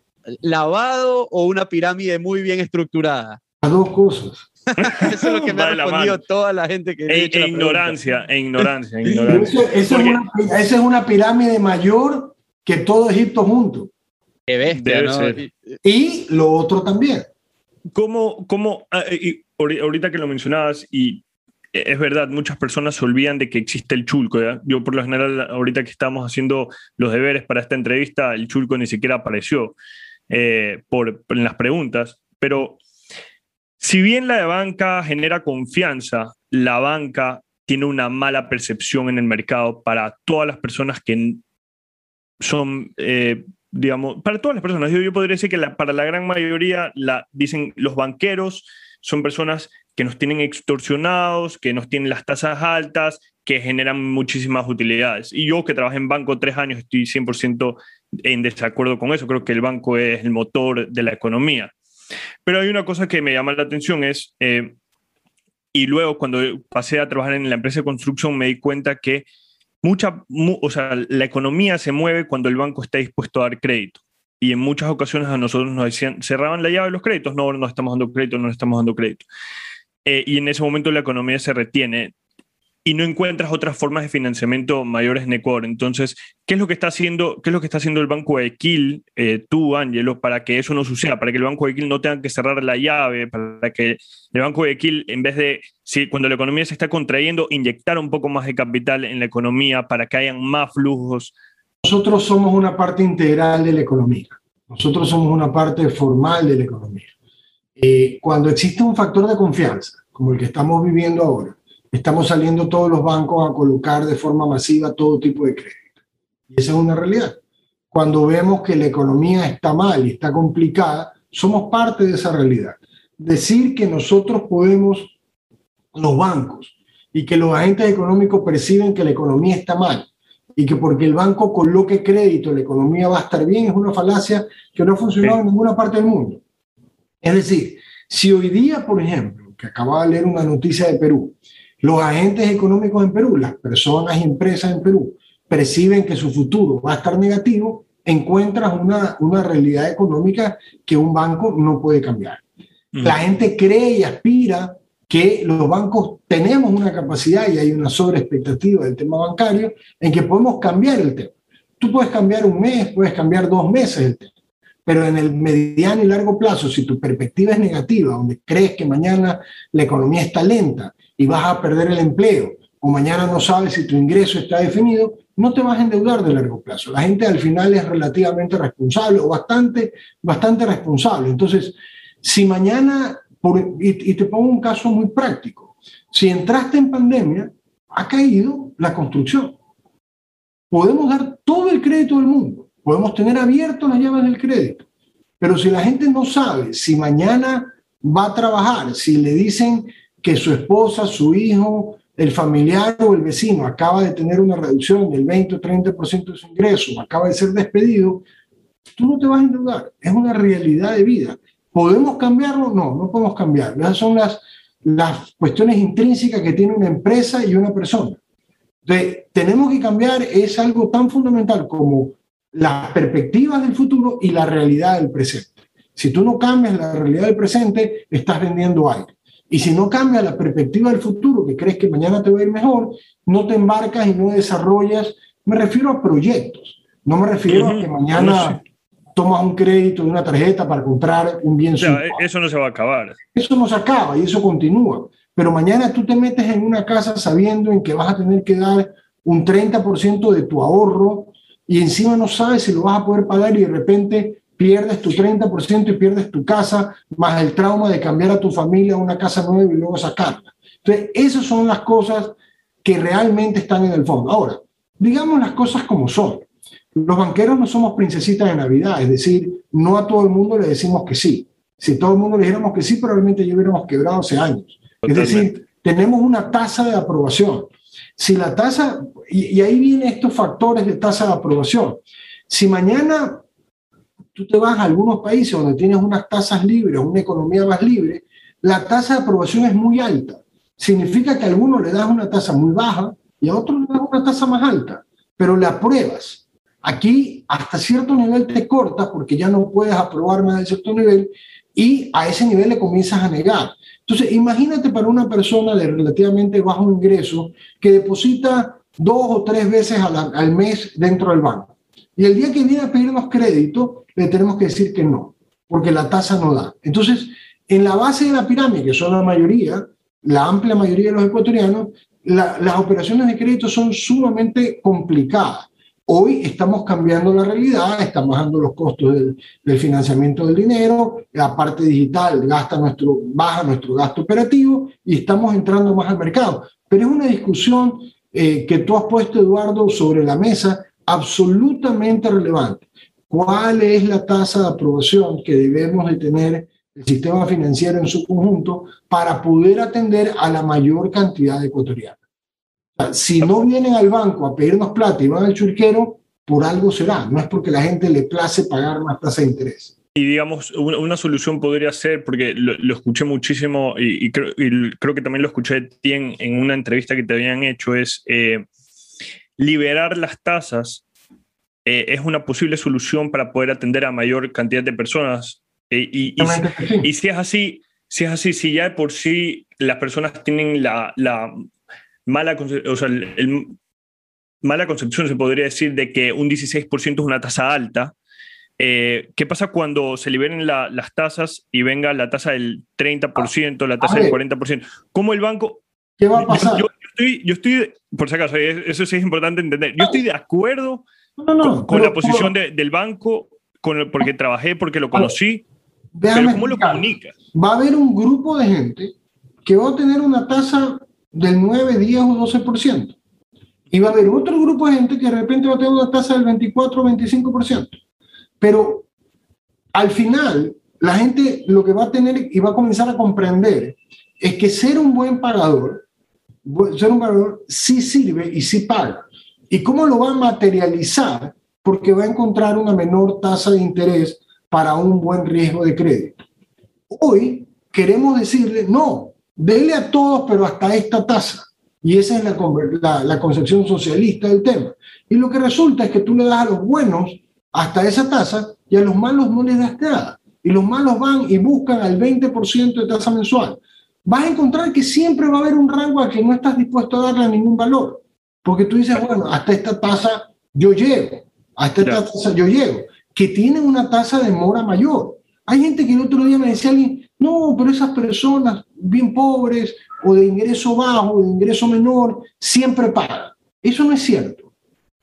¿Lavado o una pirámide muy bien estructurada? las dos cosas. Eso es lo que me ha la respondido toda la gente que he E, e pregunta. ignorancia, e ignorancia, e Eso, ignorancia. eso Porque- es una, esa es una pirámide mayor que todo Egipto junto. Qué bestia, Debe ¿no? ser. Y- Y lo otro también. ¿Cómo, cómo ah, y ahorita que lo mencionabas, y es verdad, muchas personas se olvidan de que existe el chulco. ¿ya? Yo, por lo general, ahorita que estamos haciendo los deberes para esta entrevista, el chulco ni siquiera apareció eh, por, en las preguntas. Pero si bien la banca genera confianza, la banca tiene una mala percepción en el mercado para todas las personas que son, eh, digamos, para todas las personas. Yo, yo podría decir que la- para la gran mayoría, la, dicen los banqueros son personas que nos tienen extorsionados, que nos tienen las tasas altas, que generan muchísimas utilidades. Y yo que trabajé en banco tres años estoy 100% en desacuerdo con eso. Creo que el banco es el motor de la economía. Pero hay una cosa que me llama la atención es, eh, y luego cuando pasé a trabajar en la empresa de construcción me di cuenta que mucha, mu- o sea, la economía se mueve cuando el banco está dispuesto a dar crédito. Y en muchas ocasiones a nosotros nos decían, cerraban la llave de los créditos, no, no estamos dando crédito, no estamos dando crédito. Eh, y en ese momento la economía se retiene y no encuentras otras formas de financiamiento mayores en Ecuador. Entonces, ¿qué es lo que está haciendo, qué es lo que está haciendo el Banco de Equil, eh, tú, Ángelo, para que eso no suceda, para que el Banco de Equil no tenga que cerrar la llave, para que el Banco de Equil, en vez de, si, cuando la economía se está contrayendo, inyectar un poco más de capital en la economía para que hayan más flujos? Nosotros somos una parte integral de la economía. Nosotros somos una parte formal de la economía. Eh, cuando existe un factor de confianza, como el que estamos viviendo ahora, estamos saliendo todos los bancos a colocar de forma masiva todo tipo de crédito. Y esa es una realidad. Cuando vemos que la economía está mal y está complicada, somos parte de esa realidad. Decir que nosotros podemos, los bancos, y que los agentes económicos perciben que la economía está mal y que porque el banco coloque crédito la economía va a estar bien es una falacia que no ha funcionado Sí. en ninguna parte del mundo. Es decir, si hoy día, por ejemplo, que acababa de leer una noticia de Perú, los agentes económicos en Perú, las personas y empresas en Perú, perciben que su futuro va a estar negativo, encuentras una, una realidad económica que un banco no puede cambiar. La gente cree y aspira que los bancos tenemos una capacidad y hay una sobreexpectativa del tema bancario en que podemos cambiar el tema. Tú puedes cambiar un mes, puedes cambiar dos meses el tema, pero en el mediano y largo plazo, si tu perspectiva es negativa, donde crees que mañana la economía está lenta y vas a perder el empleo, o mañana no sabes si tu ingreso está definido, no te vas a endeudar de largo plazo. La gente al final es relativamente responsable o bastante, bastante responsable. Entonces, si mañana, por- y, y te pongo un caso muy práctico, si entraste en pandemia, ha caído la construcción. Podemos dar todo el crédito del mundo, podemos tener abiertas las llaves del crédito, pero si la gente no sabe si mañana va a trabajar, si le dicen que su esposa, su hijo, el familiar o el vecino acaba de tener una reducción del 20 o 30% de su ingreso, acaba de ser despedido, tú no te vas a endeudar. Es una realidad de vida. ¿Podemos cambiarlo? No, no podemos cambiarlo. Esas son las, las cuestiones intrínsecas que tiene una empresa y una persona. Tenemos que cambiar es algo tan fundamental como las perspectivas del futuro y la realidad del presente. Si tú no cambias la realidad del presente, estás vendiendo aire. Y si no cambias la perspectiva del futuro, que crees que mañana te va a ir mejor, no te embarcas y no desarrollas. Me refiero a proyectos. No me refiero a que mañana tomas un crédito de una tarjeta para comprar un bien O sea, eso no se va a acabar. Eso no se acaba y eso continúa. Pero mañana tú te metes en una casa sabiendo en que vas a tener que dar un 30% de tu ahorro y encima no sabes si lo vas a poder pagar y de repente pierdes tu 30% y pierdes tu casa, más el trauma de cambiar a tu familia a una casa nueva y luego sacarla. Entonces, esas son las cosas que realmente están en el fondo. Ahora, digamos las cosas como son. Los banqueros no somos princesitas de Navidad, es decir, no a todo el mundo le decimos que sí. Si todo el mundo le dijéramos que sí, probablemente ya hubiéramos quebrado hace años. Es decir, tenemos una tasa de aprobación. Si la tasa, y, y ahí vienen estos factores de tasa de aprobación. Si mañana tú te vas a algunos países donde tienes unas tasas libres, una economía más libre, la tasa de aprobación es muy alta. Significa que a algunos le das una tasa muy baja y a otros le das una tasa más alta, pero la apruebas. Aquí hasta cierto nivel te cortas porque ya no puedes aprobar más de cierto nivel y a ese nivel le comienzas a negar. Entonces, imagínate para una persona de relativamente bajo ingreso que deposita dos o tres veces al, al mes dentro del banco. Y el día que viene a pedirnos crédito, le tenemos que decir que no, porque la tasa no da. Entonces, en la base de la pirámide, que son la mayoría, la amplia mayoría de los ecuatorianos, la- las operaciones de crédito son sumamente complicadas. Hoy estamos cambiando la realidad, estamos bajando los costos del, financiamiento del dinero, la parte digital baja nuestro gasto operativo y estamos entrando más al mercado. Pero es una discusión eh, que tú has puesto, Eduardo, sobre la mesa, absolutamente relevante. ¿Cuál es la tasa de aprobación que debemos de tener el sistema financiero en su conjunto para poder atender a la mayor cantidad de ecuatorianos? Si no vienen al banco a pedirnos plata y van al churquero, por algo será. No es porque la gente le place pagar más tasa de interés. Y digamos, una, una solución podría ser, porque lo, lo escuché muchísimo y, y creo, y creo que también lo escuché de ti en, en una entrevista que te habían hecho, es eh, liberar las tasas eh, es una posible solución para poder atender a mayor cantidad de personas. Eh, y, y, sí. y si es así, si es así, si ya de por sí las personas tienen la, la mala, o sea, el, el- mala concepción, se podría decir, de que un 16% es una tasa alta, eh, ¿qué pasa cuando se liberen la- las tasas y venga la tasa del 30%, la tasa del ver. 40%? ¿Cómo el banco ¿Qué va a pasar? yo- yo estoy, yo estoy, por si acaso, eso sí es importante entender. Yo estoy de acuerdo no, no, con, con la posición de- del banco, con el- porque trabajé, porque lo conocí, déjame pero ¿cómo lo comunicas? va a haber un grupo de gente que va a tener una tasa del 9, 10 o 12%. Y va a haber otro grupo de gente que de repente va a tener una tasa del 24 o 25%. Pero al final, la gente lo que va a tener y va a comenzar a comprender es que ser un buen pagador, ser un pagador sí sirve y sí paga. ¿Y cómo lo va a materializar? Porque va a encontrar una menor tasa de interés para un buen riesgo de crédito. Hoy queremos decirle, no, dele a todos, pero hasta esta tasa. Y esa es la, la, la concepción socialista del tema. Y lo que resulta es que tú le das a los buenos hasta esa tasa y a los malos no les das nada. Y los malos van y buscan al 20% de tasa mensual. Vas a encontrar que siempre va a haber un rango al que no estás dispuesto a darle ningún valor. Porque tú dices, bueno, hasta esta tasa yo llego, hasta esta tasa yo llego, que tienen una tasa de mora mayor. Hay gente que el otro día me decía alguien, no, pero esas personas bien pobres o de ingreso bajo o de ingreso menor siempre pagan. Eso no es cierto.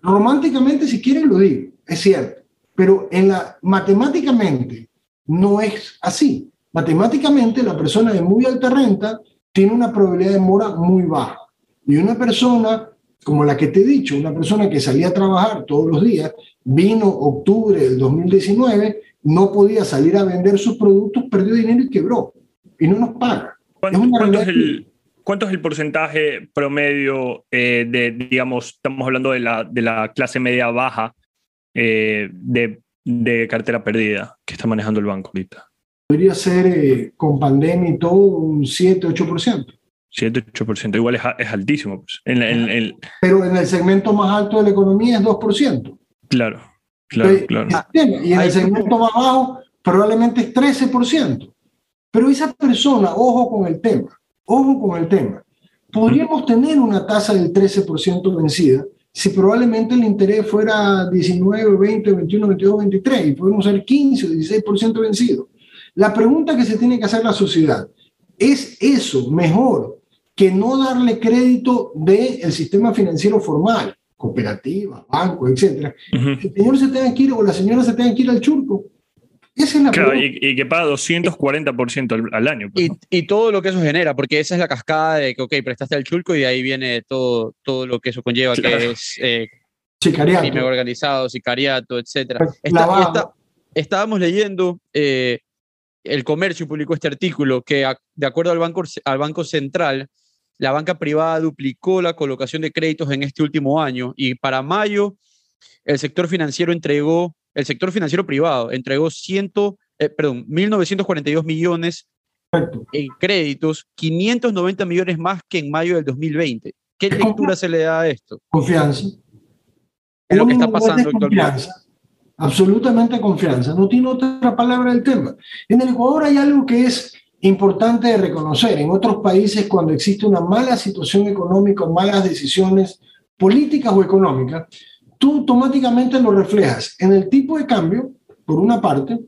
Románticamente, si quieren, lo digo, es cierto. Pero en la, matemáticamente no es así. Matemáticamente, la persona de muy alta renta tiene una probabilidad de mora muy baja. Y una persona, como la que te he dicho, una persona que salía a trabajar todos los días, vino octubre del 2019, no podía salir a vender sus productos, perdió dinero y quebró. Y no nos paga. ¿Cuánto, Es una cuánto es realidad el, cuánto es el porcentaje promedio eh, de, digamos, estamos hablando de la, de la clase media baja eh, de, de cartera perdida que está manejando el banco ahorita? Podría ser eh, con pandemia y todo un 7-8%. 7-8%, igual es, es altísimo. pues. En la- en- en- Pero en el segmento más alto de la economía es 2%. claro, claro, Entonces, claro. Y en el segmento más bajo probablemente es 13%. Pero esa persona, ojo con el tema, ojo con el tema, podríamos tener una tasa del 13% vencida si probablemente el interés fuera 19, 20, 21, 22, 23 y podemos ser 15 o 16% vencido. La pregunta que se tiene que hacer la sociedad, ¿es eso mejor que no darle crédito del sistema financiero formal, cooperativa, banco, etcétera? Ujú. el señor se tenga que ir o la señora se tenga que ir al churco. Esa es la Claro, pregunta. y, y que paga 240% al, al año. pues, Y, ¿no? y todo lo que eso genera, porque esa es la cascada de que, ok, prestaste al chulco y de ahí viene todo, todo lo que eso conlleva, Claro. que es eh, crimen organizado, sicariato, lavado. y esta- estábamos leyendo, eh, el comercio publicó este artículo que de acuerdo al banco, al banco Central, la banca privada duplicó la colocación de créditos en este último año y para mayo el sector financiero entregó, el sector financiero privado entregó 100, eh, perdón, 1.942 millones en créditos, 590 millones más que en mayo del 2020. ¿Qué lectura se le da a esto? Confianza. Es lo que está pasando actualmente. confianza, absolutamente confianza. No tiene otra palabra del tema. En el Ecuador hay algo que es importante de reconocer. En otros países, cuando existe una mala situación económica, o malas decisiones políticas o económicas, tú automáticamente lo reflejas en el tipo de cambio, por una parte,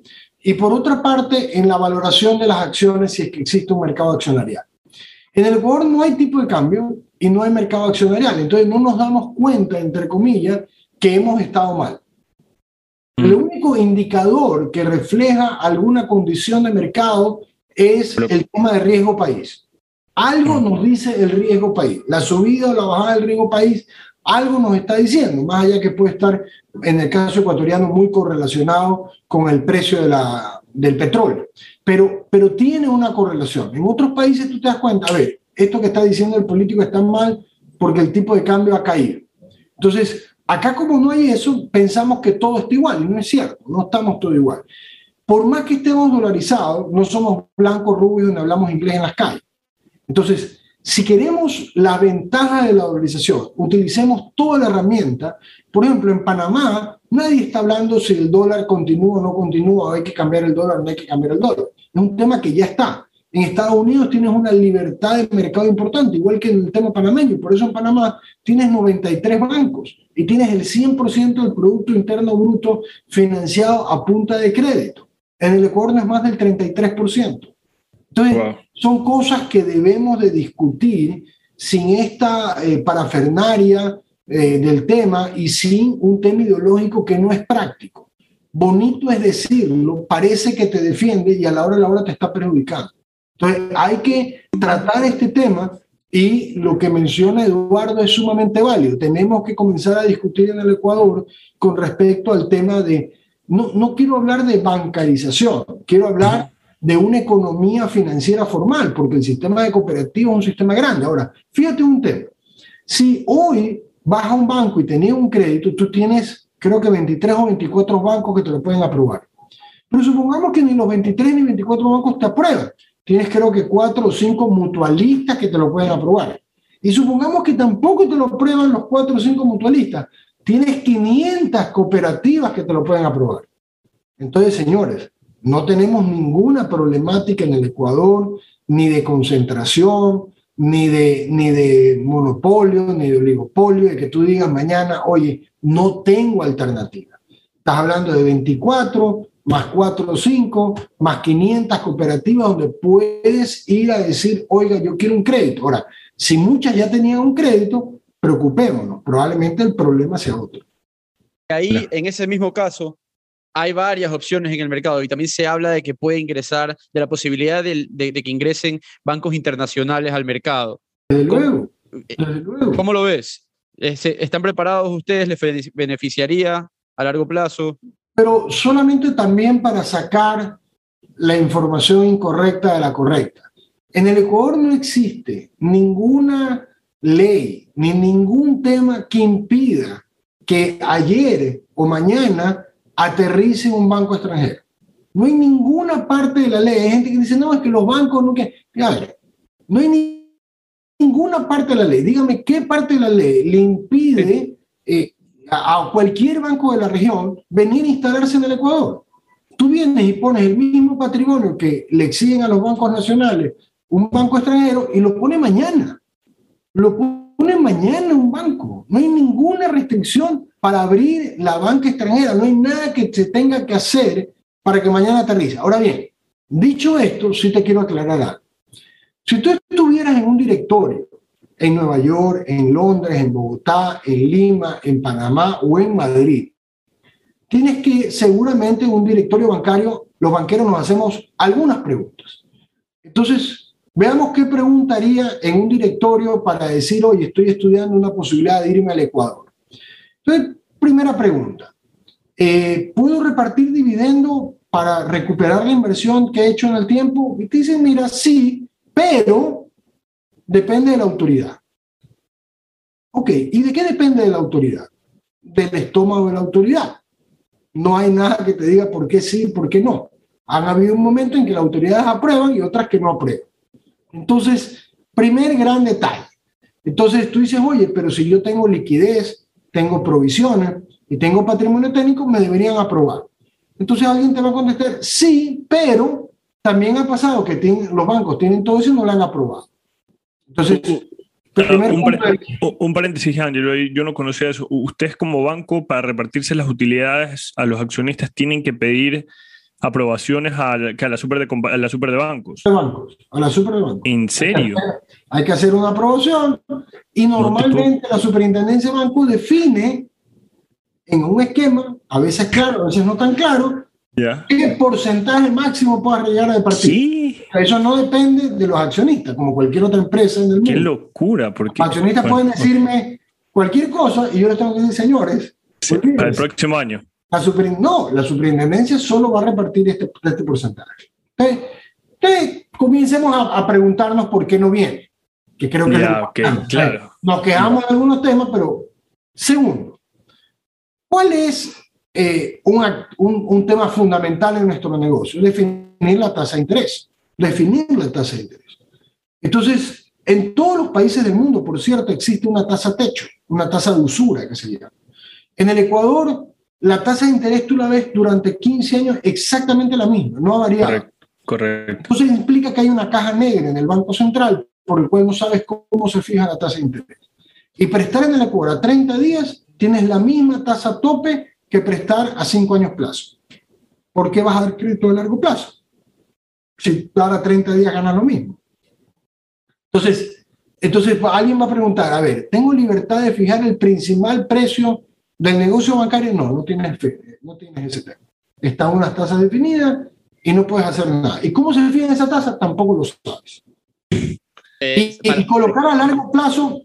y por otra parte, en la valoración de las acciones si es que existe un mercado accionarial. En el Ecuador no hay tipo de cambio y no hay mercado accionarial, entonces no nos damos cuenta, entre comillas, que hemos estado mal. El único indicador que refleja alguna condición de mercado es el tema de riesgo país. Algo nos dice el riesgo país. La subida o la bajada del riesgo país, algo nos está diciendo, más allá que puede estar, en el caso ecuatoriano, muy correlacionado con el precio de la, del petróleo. Pero, pero tiene una correlación. En otros países tú te das cuenta, a ver, esto que está diciendo el político está mal porque el tipo de cambio ha caído. Entonces, acá como no hay eso, pensamos que todo está igual, y no es cierto, no estamos todo igual. Por más que estemos dolarizados, no somos blancos, rubios, donde hablamos inglés en las calles. Entonces, si queremos la ventaja de la dolarización, utilicemos toda la herramienta. Por ejemplo, en Panamá, nadie está hablando si el dólar continúa o no continúa, hay que cambiar el dólar no hay que cambiar el dólar. Es un tema que ya está. En Estados Unidos tienes una libertad de mercado importante, igual que en el tema panameño. Por eso en Panamá tienes 93 bancos y tienes el 100% del Producto Interno Bruto financiado a punta de crédito. En el Ecuador no es más del 33%. Entonces, Wow. son cosas que debemos de discutir sin esta eh, parafernaria eh, del tema y sin un tema ideológico que no es práctico. Bonito es decirlo, parece que te defiende y a la hora de la hora te está perjudicando. Entonces, hay que tratar este tema y lo que menciona Eduardo es sumamente válido. Tenemos que comenzar a discutir en el Ecuador con respecto al tema de, no, no quiero hablar de bancarización, quiero hablar de una economía financiera formal, porque el sistema de cooperativas es un sistema grande. Ahora, fíjate un tema. Si hoy vas a un banco y tenías un crédito, tú tienes, creo que 23 o 24 bancos que te lo pueden aprobar. Pero supongamos que ni los 23 ni 24 bancos te aprueban. Tienes creo que 4 o 5 mutualistas que te lo pueden aprobar. Y supongamos que tampoco te lo aprueban los 4 o 5 mutualistas. Tienes 500 cooperativas que te lo pueden aprobar. Entonces, señores, no tenemos ninguna problemática en el Ecuador, ni de concentración, ni de, ni de monopolio, ni de oligopolio, de que tú digas mañana, oye, no tengo alternativa. Estás hablando de 24, más 4 o 5, más 500 cooperativas donde puedes ir a decir, oiga, yo quiero un crédito. Ahora, si muchas ya tenían un crédito, preocupémonos, probablemente el problema sea otro. Ahí, en ese mismo caso, hay varias opciones en el mercado y también se habla de que puede ingresar, de la posibilidad de, de- de que ingresen bancos internacionales al mercado. Desde ¿Cómo- luego, desde luego. ¿Cómo lo ves? Eh, se- ¿Están preparados ustedes? ¿Les bene- beneficiaría a largo plazo? Pero solamente también para sacar la información incorrecta de la correcta. En el Ecuador no existe ninguna ley ni ningún tema que impida que ayer o mañana aterrice un banco extranjero. No hay ninguna parte de la ley. Hay gente que dice, no, es que los bancos no que... A ver, no hay ni- ninguna parte de la ley. Dígame qué parte de la ley le impide eh, a, cualquier banco de la región venir a instalarse en el Ecuador. Tú vienes y pones el mismo patrimonio que le exigen a los bancos nacionales un banco extranjero y lo pone mañana. Lo pone mañana un banco. No hay ninguna restricción para abrir la banca extranjera. No hay nada que se tenga que hacer para que mañana aterrice. Ahora bien, dicho esto, sí te quiero aclarar algo. Si tú estuvieras en un directorio en Nueva York, en Londres, en Bogotá, en Lima, en Panamá o en Madrid, tienes que seguramente un directorio bancario, los banqueros nos hacemos algunas preguntas. Entonces, veamos qué preguntaría en un directorio para decir, oye, estoy estudiando una posibilidad de irme al Ecuador. Entonces, primera pregunta, eh, ¿puedo repartir dividendo para recuperar la inversión que he hecho en el tiempo? Y te dicen, mira, sí, pero depende de la autoridad. Ok, ¿y de qué depende de la autoridad? Del estómago de la autoridad. No hay nada que te diga por qué sí y por qué no. Han habido un momento en que las autoridades aprueban y otras que no aprueban. Entonces, primer gran detalle. Entonces tú dices, oye, pero si yo tengo liquidez, tengo provisiones y tengo patrimonio técnico, me deberían aprobar. Entonces alguien te va a contestar, sí, pero también ha pasado que tienen, los bancos tienen todo eso y no lo han aprobado. Entonces, un, paréntesis, Angelo, yo no conocía eso. Ustedes como banco, para repartirse las utilidades a los accionistas, tienen que pedir aprobaciones a la, que a la, super de, compa- a la super de bancos. de bancos, a la super de bancos. ¿En serio? Hay que hacer una aprobación y normalmente la superintendencia de banco define en un esquema, a veces claro, a veces no tan claro, ¿Ya? qué porcentaje máximo pueda llegar a partir. Sí, Eso no depende de los accionistas, como cualquier otra empresa en el qué mundo. locura. Porque, Los accionistas bueno, pueden decirme cualquier cosa y yo les tengo que decir, señores, sí, para el próximo año. La no, la superintendencia solo va a repartir este, este porcentaje. Entonces, entonces, comencemos a, a preguntarnos por qué no viene, que creo que es lo Ya, ok, importante. claro. Nos quejamos de algunos temas, pero segundo, ¿cuál es eh, un, un- un tema fundamental en nuestro negocio? Definir la tasa de interés. Definir la tasa de interés. Entonces, en todos los países del mundo, por cierto, existe una tasa techo, una tasa de usura que se llama. En el Ecuador, la tasa de interés tú la ves durante 15 años exactamente la misma, no ha variado. Correcto. Correcto. Entonces implica que hay una caja negra en el Banco Central por el cual no sabes cómo se fija la tasa de interés. Y prestar en el Ecuador a 30 días tienes la misma tasa tope que prestar a 5 años plazo. ¿Por qué vas a dar crédito de largo plazo? Si dar a 30 días ganas lo mismo. Entonces, entonces alguien va a preguntar, a ver, ¿tengo libertad de fijar el principal precio del negocio bancario? No, no tienes, fe- no tienes ese tema. Están unas tasas definidas y no puedes hacer nada. ¿Y cómo se define esa tasa? Tampoco lo sabes. Eh, Y, y colocar a largo plazo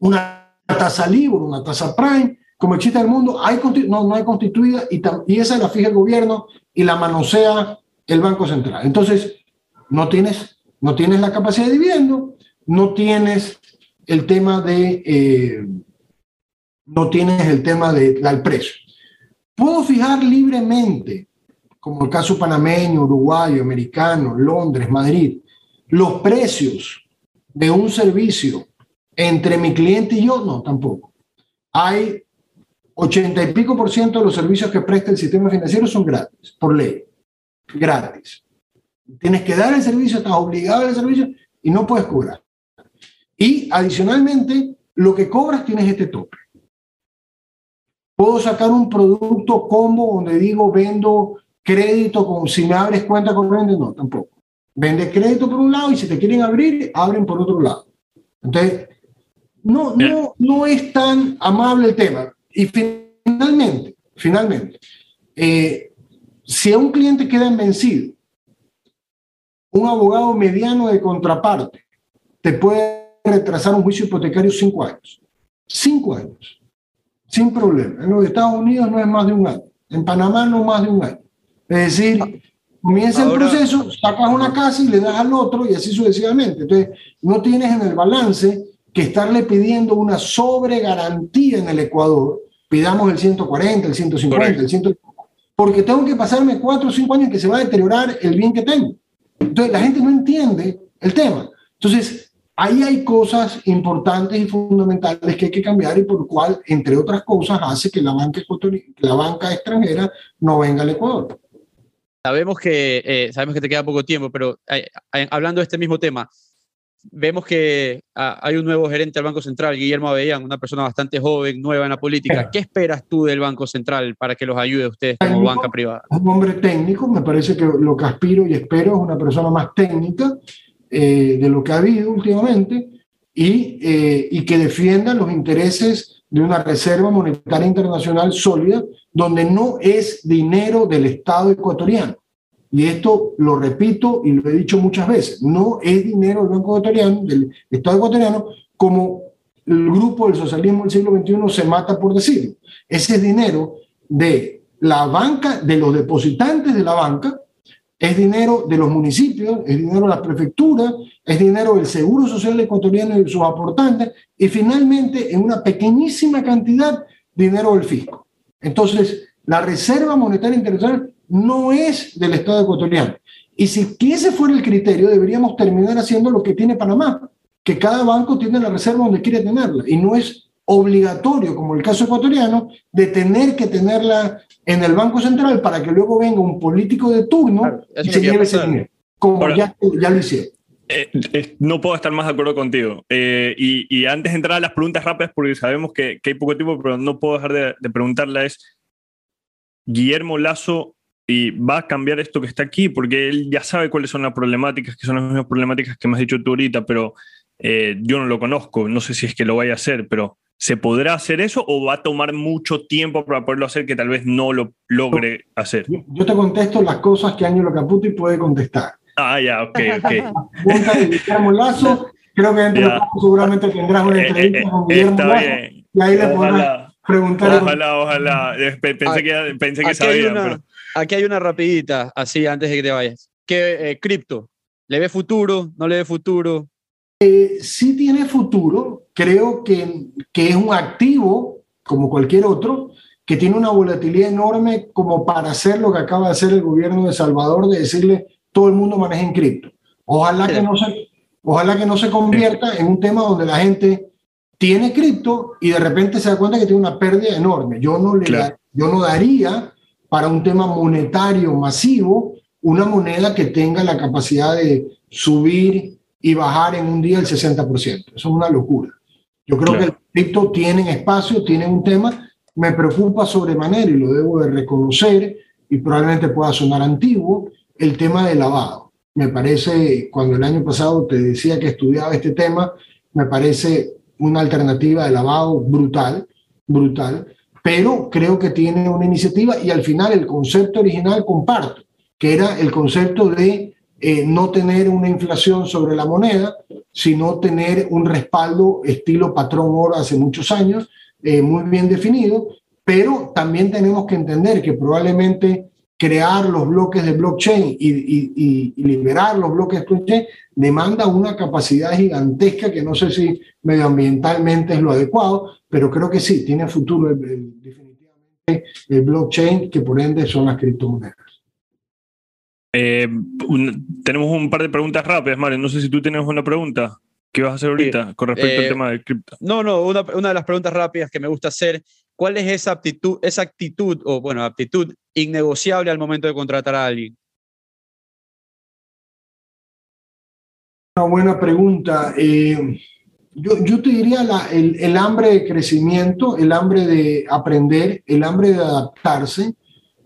una tasa LIBOR, una tasa Prime, como existe en el mundo, no, no hay constituida y, y esa la fija el gobierno y la manosea el Banco Central. Entonces, no tienes, no tienes la capacidad de dividendo, no tienes el tema de, eh, no tienes el tema de- del precio. Puedo fijar libremente, como el caso panameño, uruguayo, americano, Londres, Madrid, los precios de un servicio entre mi cliente y yo, no, tampoco. Hay 80 y pico por ciento de los servicios que presta el sistema financiero son gratis, por ley, gratis. Tienes que dar el servicio, estás obligado a dar el servicio y no puedes cobrar. Y adicionalmente, lo que cobras tienes este tope. Puedo sacar un producto combo donde digo vendo crédito con si me abres cuenta corriente, no, tampoco. Vende crédito por un lado y si te quieren abrir, abren por otro lado. Entonces, no, no, no es tan amable el tema. Y finalmente, finalmente, eh, si a un cliente queda en vencido, un abogado mediano de contraparte te puede retrasar un juicio hipotecario cinco años. Cinco años. Sin problema. En los Estados Unidos no es más de un año. En Panamá no más de un año. Es decir, comienza el Ahora- proceso, sacas una casa y le das al otro y así sucesivamente. Entonces, no tienes en el balance que estarle pidiendo una sobregarantía en el Ecuador. Pidamos el 140, el 150, Correcto. el 100, porque tengo que pasarme cuatro o cinco años que se va a deteriorar el bien que tengo. Entonces, la gente no entiende el tema. Entonces, ahí hay cosas importantes y fundamentales que hay que cambiar y por lo cual, entre otras cosas, hace que la banca, la banca extranjera no venga al Ecuador. Sabemos que, eh, sabemos que te queda poco tiempo, pero eh, eh, hablando de este mismo tema, vemos que ah, hay un nuevo gerente del Banco Central, Guillermo Avellán, una persona bastante joven, nueva en la política. ¿Qué esperas tú del Banco Central para que los ayude a ustedes como Técnico. banca privada? un hombre técnico, me parece que lo que aspiro y espero es una persona más técnica eh, de lo que ha habido últimamente y, eh, y que defienda los intereses de una reserva monetaria internacional sólida, donde no es dinero del Estado ecuatoriano. Y esto lo repito y lo he dicho muchas veces, no es dinero del Banco Ecuatoriano, del Estado ecuatoriano, como el grupo del socialismo del siglo XXI se mata por decirlo. Ese es dinero de la banca, de los depositantes de la banca, es dinero de los municipios, es dinero de la prefectura, es dinero del Seguro Social Ecuatoriano y de sus aportantes, y finalmente, en una pequeñísima cantidad, dinero del fisco. Entonces, la Reserva Monetaria Internacional no es del Estado ecuatoriano. Y si ese fuera el criterio, deberíamos terminar haciendo lo que tiene Panamá. que cada banco tiene la reserva donde quiere tenerla y no es obligatorio, como el caso ecuatoriano, de tener que tenerla en el Banco Central para que luego venga un político de turno Claro, y se lleve ese dinero, como Ahora- ya, ya lo hicieron. Eh, eh, no puedo estar más de acuerdo contigo. Eh, y, y antes de entrar a las preguntas rápidas, porque sabemos que, que hay poco tiempo, pero no puedo dejar de, de preguntarla, es, Guillermo Lazo, ¿y va a cambiar esto que está aquí? Porque él ya sabe cuáles son las problemáticas, que son las mismas problemáticas que me has dicho tú ahorita, pero eh, yo no lo conozco, no sé si es que lo vaya a hacer, pero ¿se podrá hacer eso o va a tomar mucho tiempo para poderlo hacer que tal vez no lo logre hacer? Yo, yo te contesto las cosas que Ángelo Caputi puede contestar. Ah, ya, ok, ok. Lazo, creo que dentro de poco seguramente tendrás una Eh, entrevista eh, con Guillermo está Lazo bien. y ahí le podrás preguntar. Ojalá, ojalá. Eh, pe- Pensé Aquí- que, pensé que sabía, una, pero aquí hay una rapidita, así antes de que te vayas. ¿Qué eh, cripto? ¿Le ve futuro? ¿No le ve futuro? sí tiene futuro, creo que, que es un activo como cualquier otro, que tiene una volatilidad enorme como para hacer lo que acaba de hacer el gobierno de Salvador, de decirle todo el mundo maneja en cripto. Ojalá que no se, ojalá que no se convierta en un tema donde la gente tiene cripto y de repente se da cuenta que tiene una pérdida enorme. Yo no, le Claro. da- yo no daría para un tema monetario masivo una moneda que tenga la capacidad de subir y bajar en un día el 60%. Eso es una locura. Yo creo Claro. que el cripto tienen espacio, tienen un tema. Me preocupa sobremanera y lo debo de reconocer y probablemente pueda sonar antiguo, el tema del lavado. Me parece, cuando el año pasado te decía que estudiaba este tema, me parece una alternativa de lavado brutal, brutal, pero creo que tiene una iniciativa y al final el concepto original comparto, que era el concepto de eh, no tener una inflación sobre la moneda, sino tener un respaldo estilo patrón oro hace muchos años, eh, muy bien definido, pero también tenemos que entender que probablemente crear los bloques de blockchain y, y- y- liberar los bloques de blockchain demanda una capacidad gigantesca que no sé si medioambientalmente es lo adecuado, pero creo que sí, tiene futuro el- el- definitivamente el blockchain, que por ende son las criptomonedas. eh, un- tenemos un par de preguntas rápidas, Mario. No sé si tú tienes una pregunta. ¿Qué vas a hacer ahorita con respecto Eh, al tema del cripto? No, no, una, una de las preguntas rápidas que me gusta hacer, ¿cuál es esa aptitud, esa actitud, o bueno, aptitud innegociable al momento de contratar a alguien? Una buena pregunta. Eh, yo, yo te diría la- el, el hambre de crecimiento, el hambre de aprender, el hambre de adaptarse.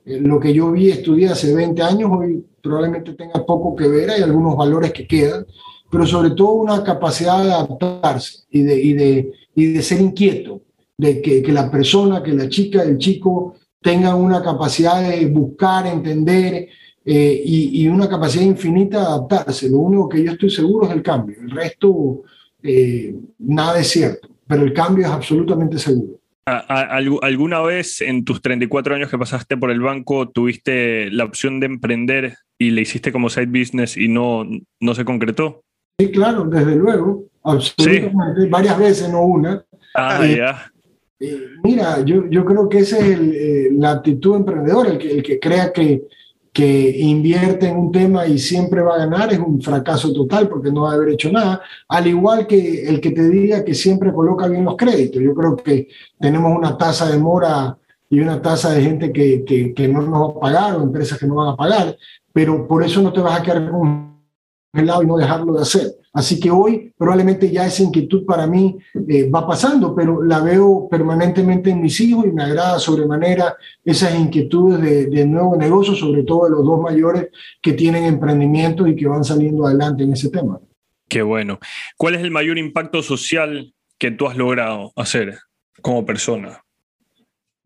Eh, lo que yo vi, estudié hace 20 años, hoy probablemente tenga poco que ver, hay algunos valores que quedan, pero sobre todo una capacidad de adaptarse y de, y de, y de ser inquieto, de que, que la persona, que la chica, el chico tengan una capacidad de buscar, entender, eh, y, y una capacidad infinita de adaptarse. Lo único que yo estoy seguro es el cambio. El resto, eh, nada es cierto, pero el cambio es absolutamente seguro. ¿A- a- algu- ¿Alguna vez en tus 34 años que pasaste por el banco tuviste la opción de emprender y le hiciste como side business y no, no se concretó? Sí, claro, desde luego, absolutamente, varias veces, no una. Ah, Sí. ya. Eh, mira, yo, yo creo que esa es el, eh, la actitud emprendedora, el que, el que crea que, que invierte en un tema y siempre va a ganar es un fracaso total porque no va a haber hecho nada, al igual que el que te diga que siempre coloca bien los créditos. Yo creo que tenemos una tasa de mora y una tasa de gente que, que, que no nos va a pagar o empresas que no van a pagar, pero por eso no te vas a quedar congelado y no dejarlo de hacer. Así que hoy probablemente ya esa inquietud para mí eh, va pasando, pero la veo permanentemente en mis hijos y me agrada sobremanera esas inquietudes de, de nuevo negocio, sobre todo de los dos mayores que tienen emprendimientos y que van saliendo adelante en ese tema. Qué bueno. ¿Cuál es el mayor impacto social que tú has logrado hacer como persona?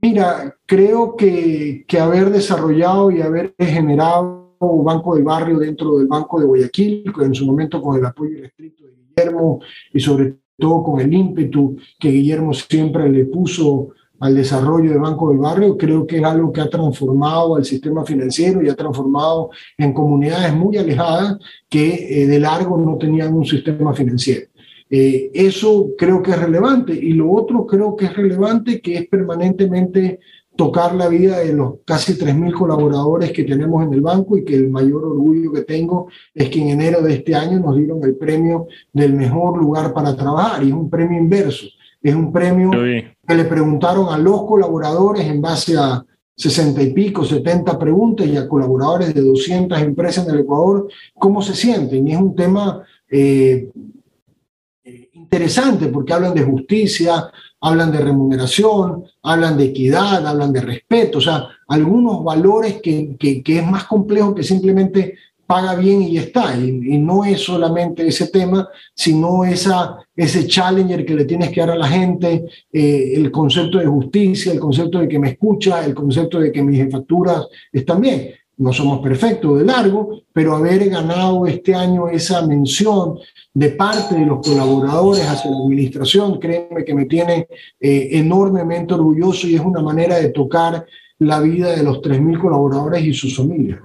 Mira, creo que, que haber desarrollado y haber generado un Banco del Barrio dentro del Banco de Guayaquil, en su momento con el apoyo restricto de Guillermo y sobre todo con el ímpetu que Guillermo siempre le puso al desarrollo del Banco del Barrio, creo que es algo que ha transformado al sistema financiero y ha transformado en comunidades muy alejadas que eh, de largo no tenían un sistema financiero. Eh, eso creo que es relevante y lo otro creo que es relevante que es permanentemente tocar la vida de los casi 3.000 colaboradores que tenemos en el banco y que el mayor orgullo que tengo es que en enero de este año nos dieron el premio del mejor lugar para trabajar. Y es un premio inverso, es un premio que le preguntaron a los colaboradores en base a 60 y pico, 70 preguntas y a colaboradores de 200 empresas en el Ecuador, cómo se sienten. Y es un tema eh, eh, interesante porque hablan de justicia, hablan de remuneración, hablan de equidad, hablan de respeto, o sea, algunos valores que, que- que es más complejo que simplemente paga bien y está. Y, no es solamente ese tema, sino esa, ese challenger que le tienes que dar a la gente, eh, el concepto de justicia, el concepto de que me escucha, el concepto de que mis facturas están bien. No somos perfectos de largo, pero haber ganado este año esa mención de parte de los colaboradores hacia la administración, créeme que me tiene eh, enormemente orgulloso y es una manera de tocar la vida de los 3.000 colaboradores y sus familias.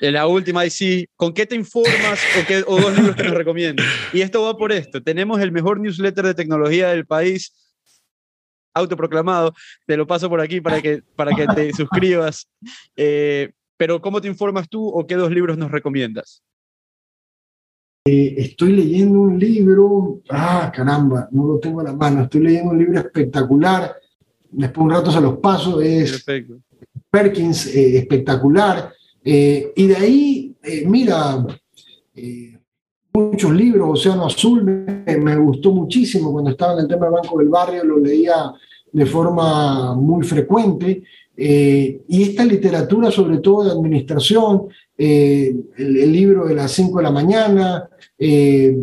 en la última, y sí, ¿con qué te informas o, qué, o dos libros que nos recomiendas? Y esto va por esto. Tenemos el mejor newsletter de tecnología del país, autoproclamado. Te lo paso por aquí para que, para que te suscribas. Eh, pero ¿cómo te informas tú o qué dos libros nos recomiendas? Eh, estoy leyendo un libro, ah, caramba, no lo tengo a la mano, estoy leyendo un libro espectacular, después un rato se los paso, es Perfecto. Perkins, eh, espectacular. Eh, y de ahí, mira, muchos libros, Océano Azul me, gustó muchísimo cuando estaba en el tema del Banco del Barrio, lo leía de forma muy frecuente. Eh, y esta literatura, sobre todo de administración, eh, el, libro de las 5 de la mañana, eh,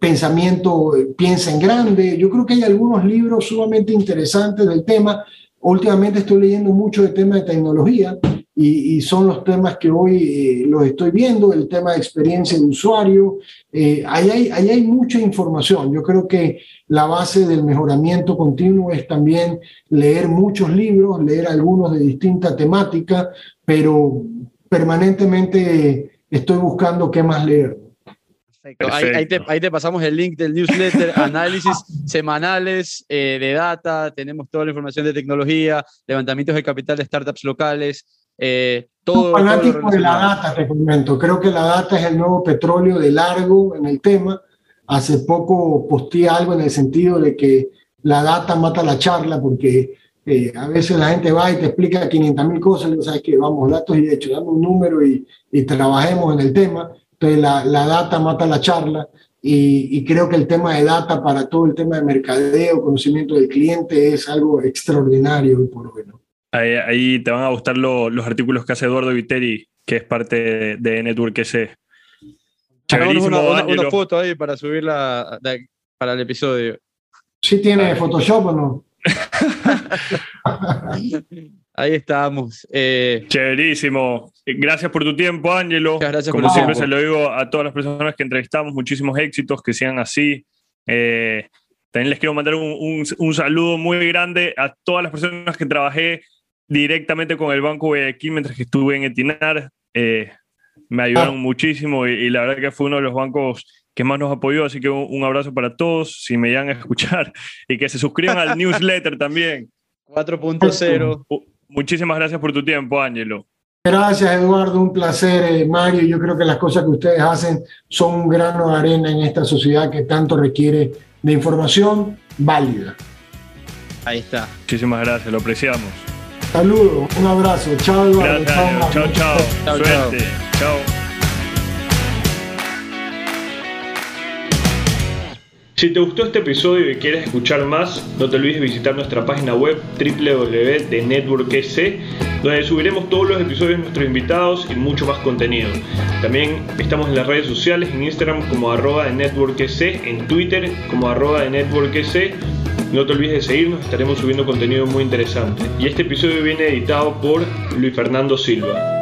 Pensamiento, piensa en grande, yo creo que hay algunos libros sumamente interesantes del tema. Últimamente estoy leyendo mucho de tema de tecnología y, y son los temas que hoy eh, los estoy viendo, el tema de experiencia de usuario. Eh, ahí, hay, ahí hay mucha información. Yo creo que la base del mejoramiento continuo es también leer muchos libros, leer algunos de distinta temática, pero permanentemente estoy buscando qué más leer. Perfecto. Ahí, ahí te, ahí te pasamos el link del newsletter, análisis semanales eh, de data, tenemos toda la información de tecnología, levantamientos de capital de startups locales, eh, todo. Un todo fanático de la data, te comento. Creo que la data es el nuevo petróleo de largo en el tema. Hace poco posteé algo en el sentido de que la data mata la charla porque eh, a veces la gente va y te explica 500 mil cosas y sabes que vamos, datos y hechos, dame un número y, y trabajemos en el tema. Entonces la, la data mata la charla y, y creo que el tema de data para todo el tema de mercadeo, conocimiento del cliente es algo extraordinario hoy por hoy. ¿no? Ahí, ahí te van a gustar lo- los artículos que hace Eduardo Viteri, que es parte de, de Network S. Hagámonos una, una- una foto ahí para subirla de- para el episodio. ¿Sí tiene Photoshop o no? Ahí estamos. Eh, Chéverísimo. Gracias por tu tiempo, Ángelo. Muchas gracias por Como tu siempre tiempo. se lo digo a todas las personas que entrevistamos, muchísimos éxitos, que sean así. Eh, también les quiero mandar un, un- un saludo muy grande a todas las personas que trabajé directamente con el Banco Guayaquil mientras que estuve en Etinar. Eh, me ayudaron Ah. muchísimo y, y la verdad que fue uno de los bancos que más nos apoyó, así que un, un abrazo para todos, si me llegan a escuchar, y que se suscriban al newsletter también. 4.0. Uh, Muchísimas gracias por tu tiempo, Ángelo. Gracias, Eduardo. Un placer, eh, Mario. Yo creo que las cosas que ustedes hacen son un grano de arena en esta sociedad que tanto requiere de información válida. Ahí está. Muchísimas gracias, lo apreciamos. Saludos, un abrazo. Chao, Eduardo. Chao, chao. Chao, Suerte. Chao. Si te gustó este episodio y quieres escuchar más, no te olvides visitar nuestra página web www.networkec, donde subiremos todos los episodios de nuestros invitados y mucho más contenido. También estamos en las redes sociales, en Instagram como arroba de networkec, en Twitter como arroba de networkec. No te olvides de seguirnos, estaremos subiendo contenido muy interesante. Y este episodio viene editado por Luis Fernando Silva.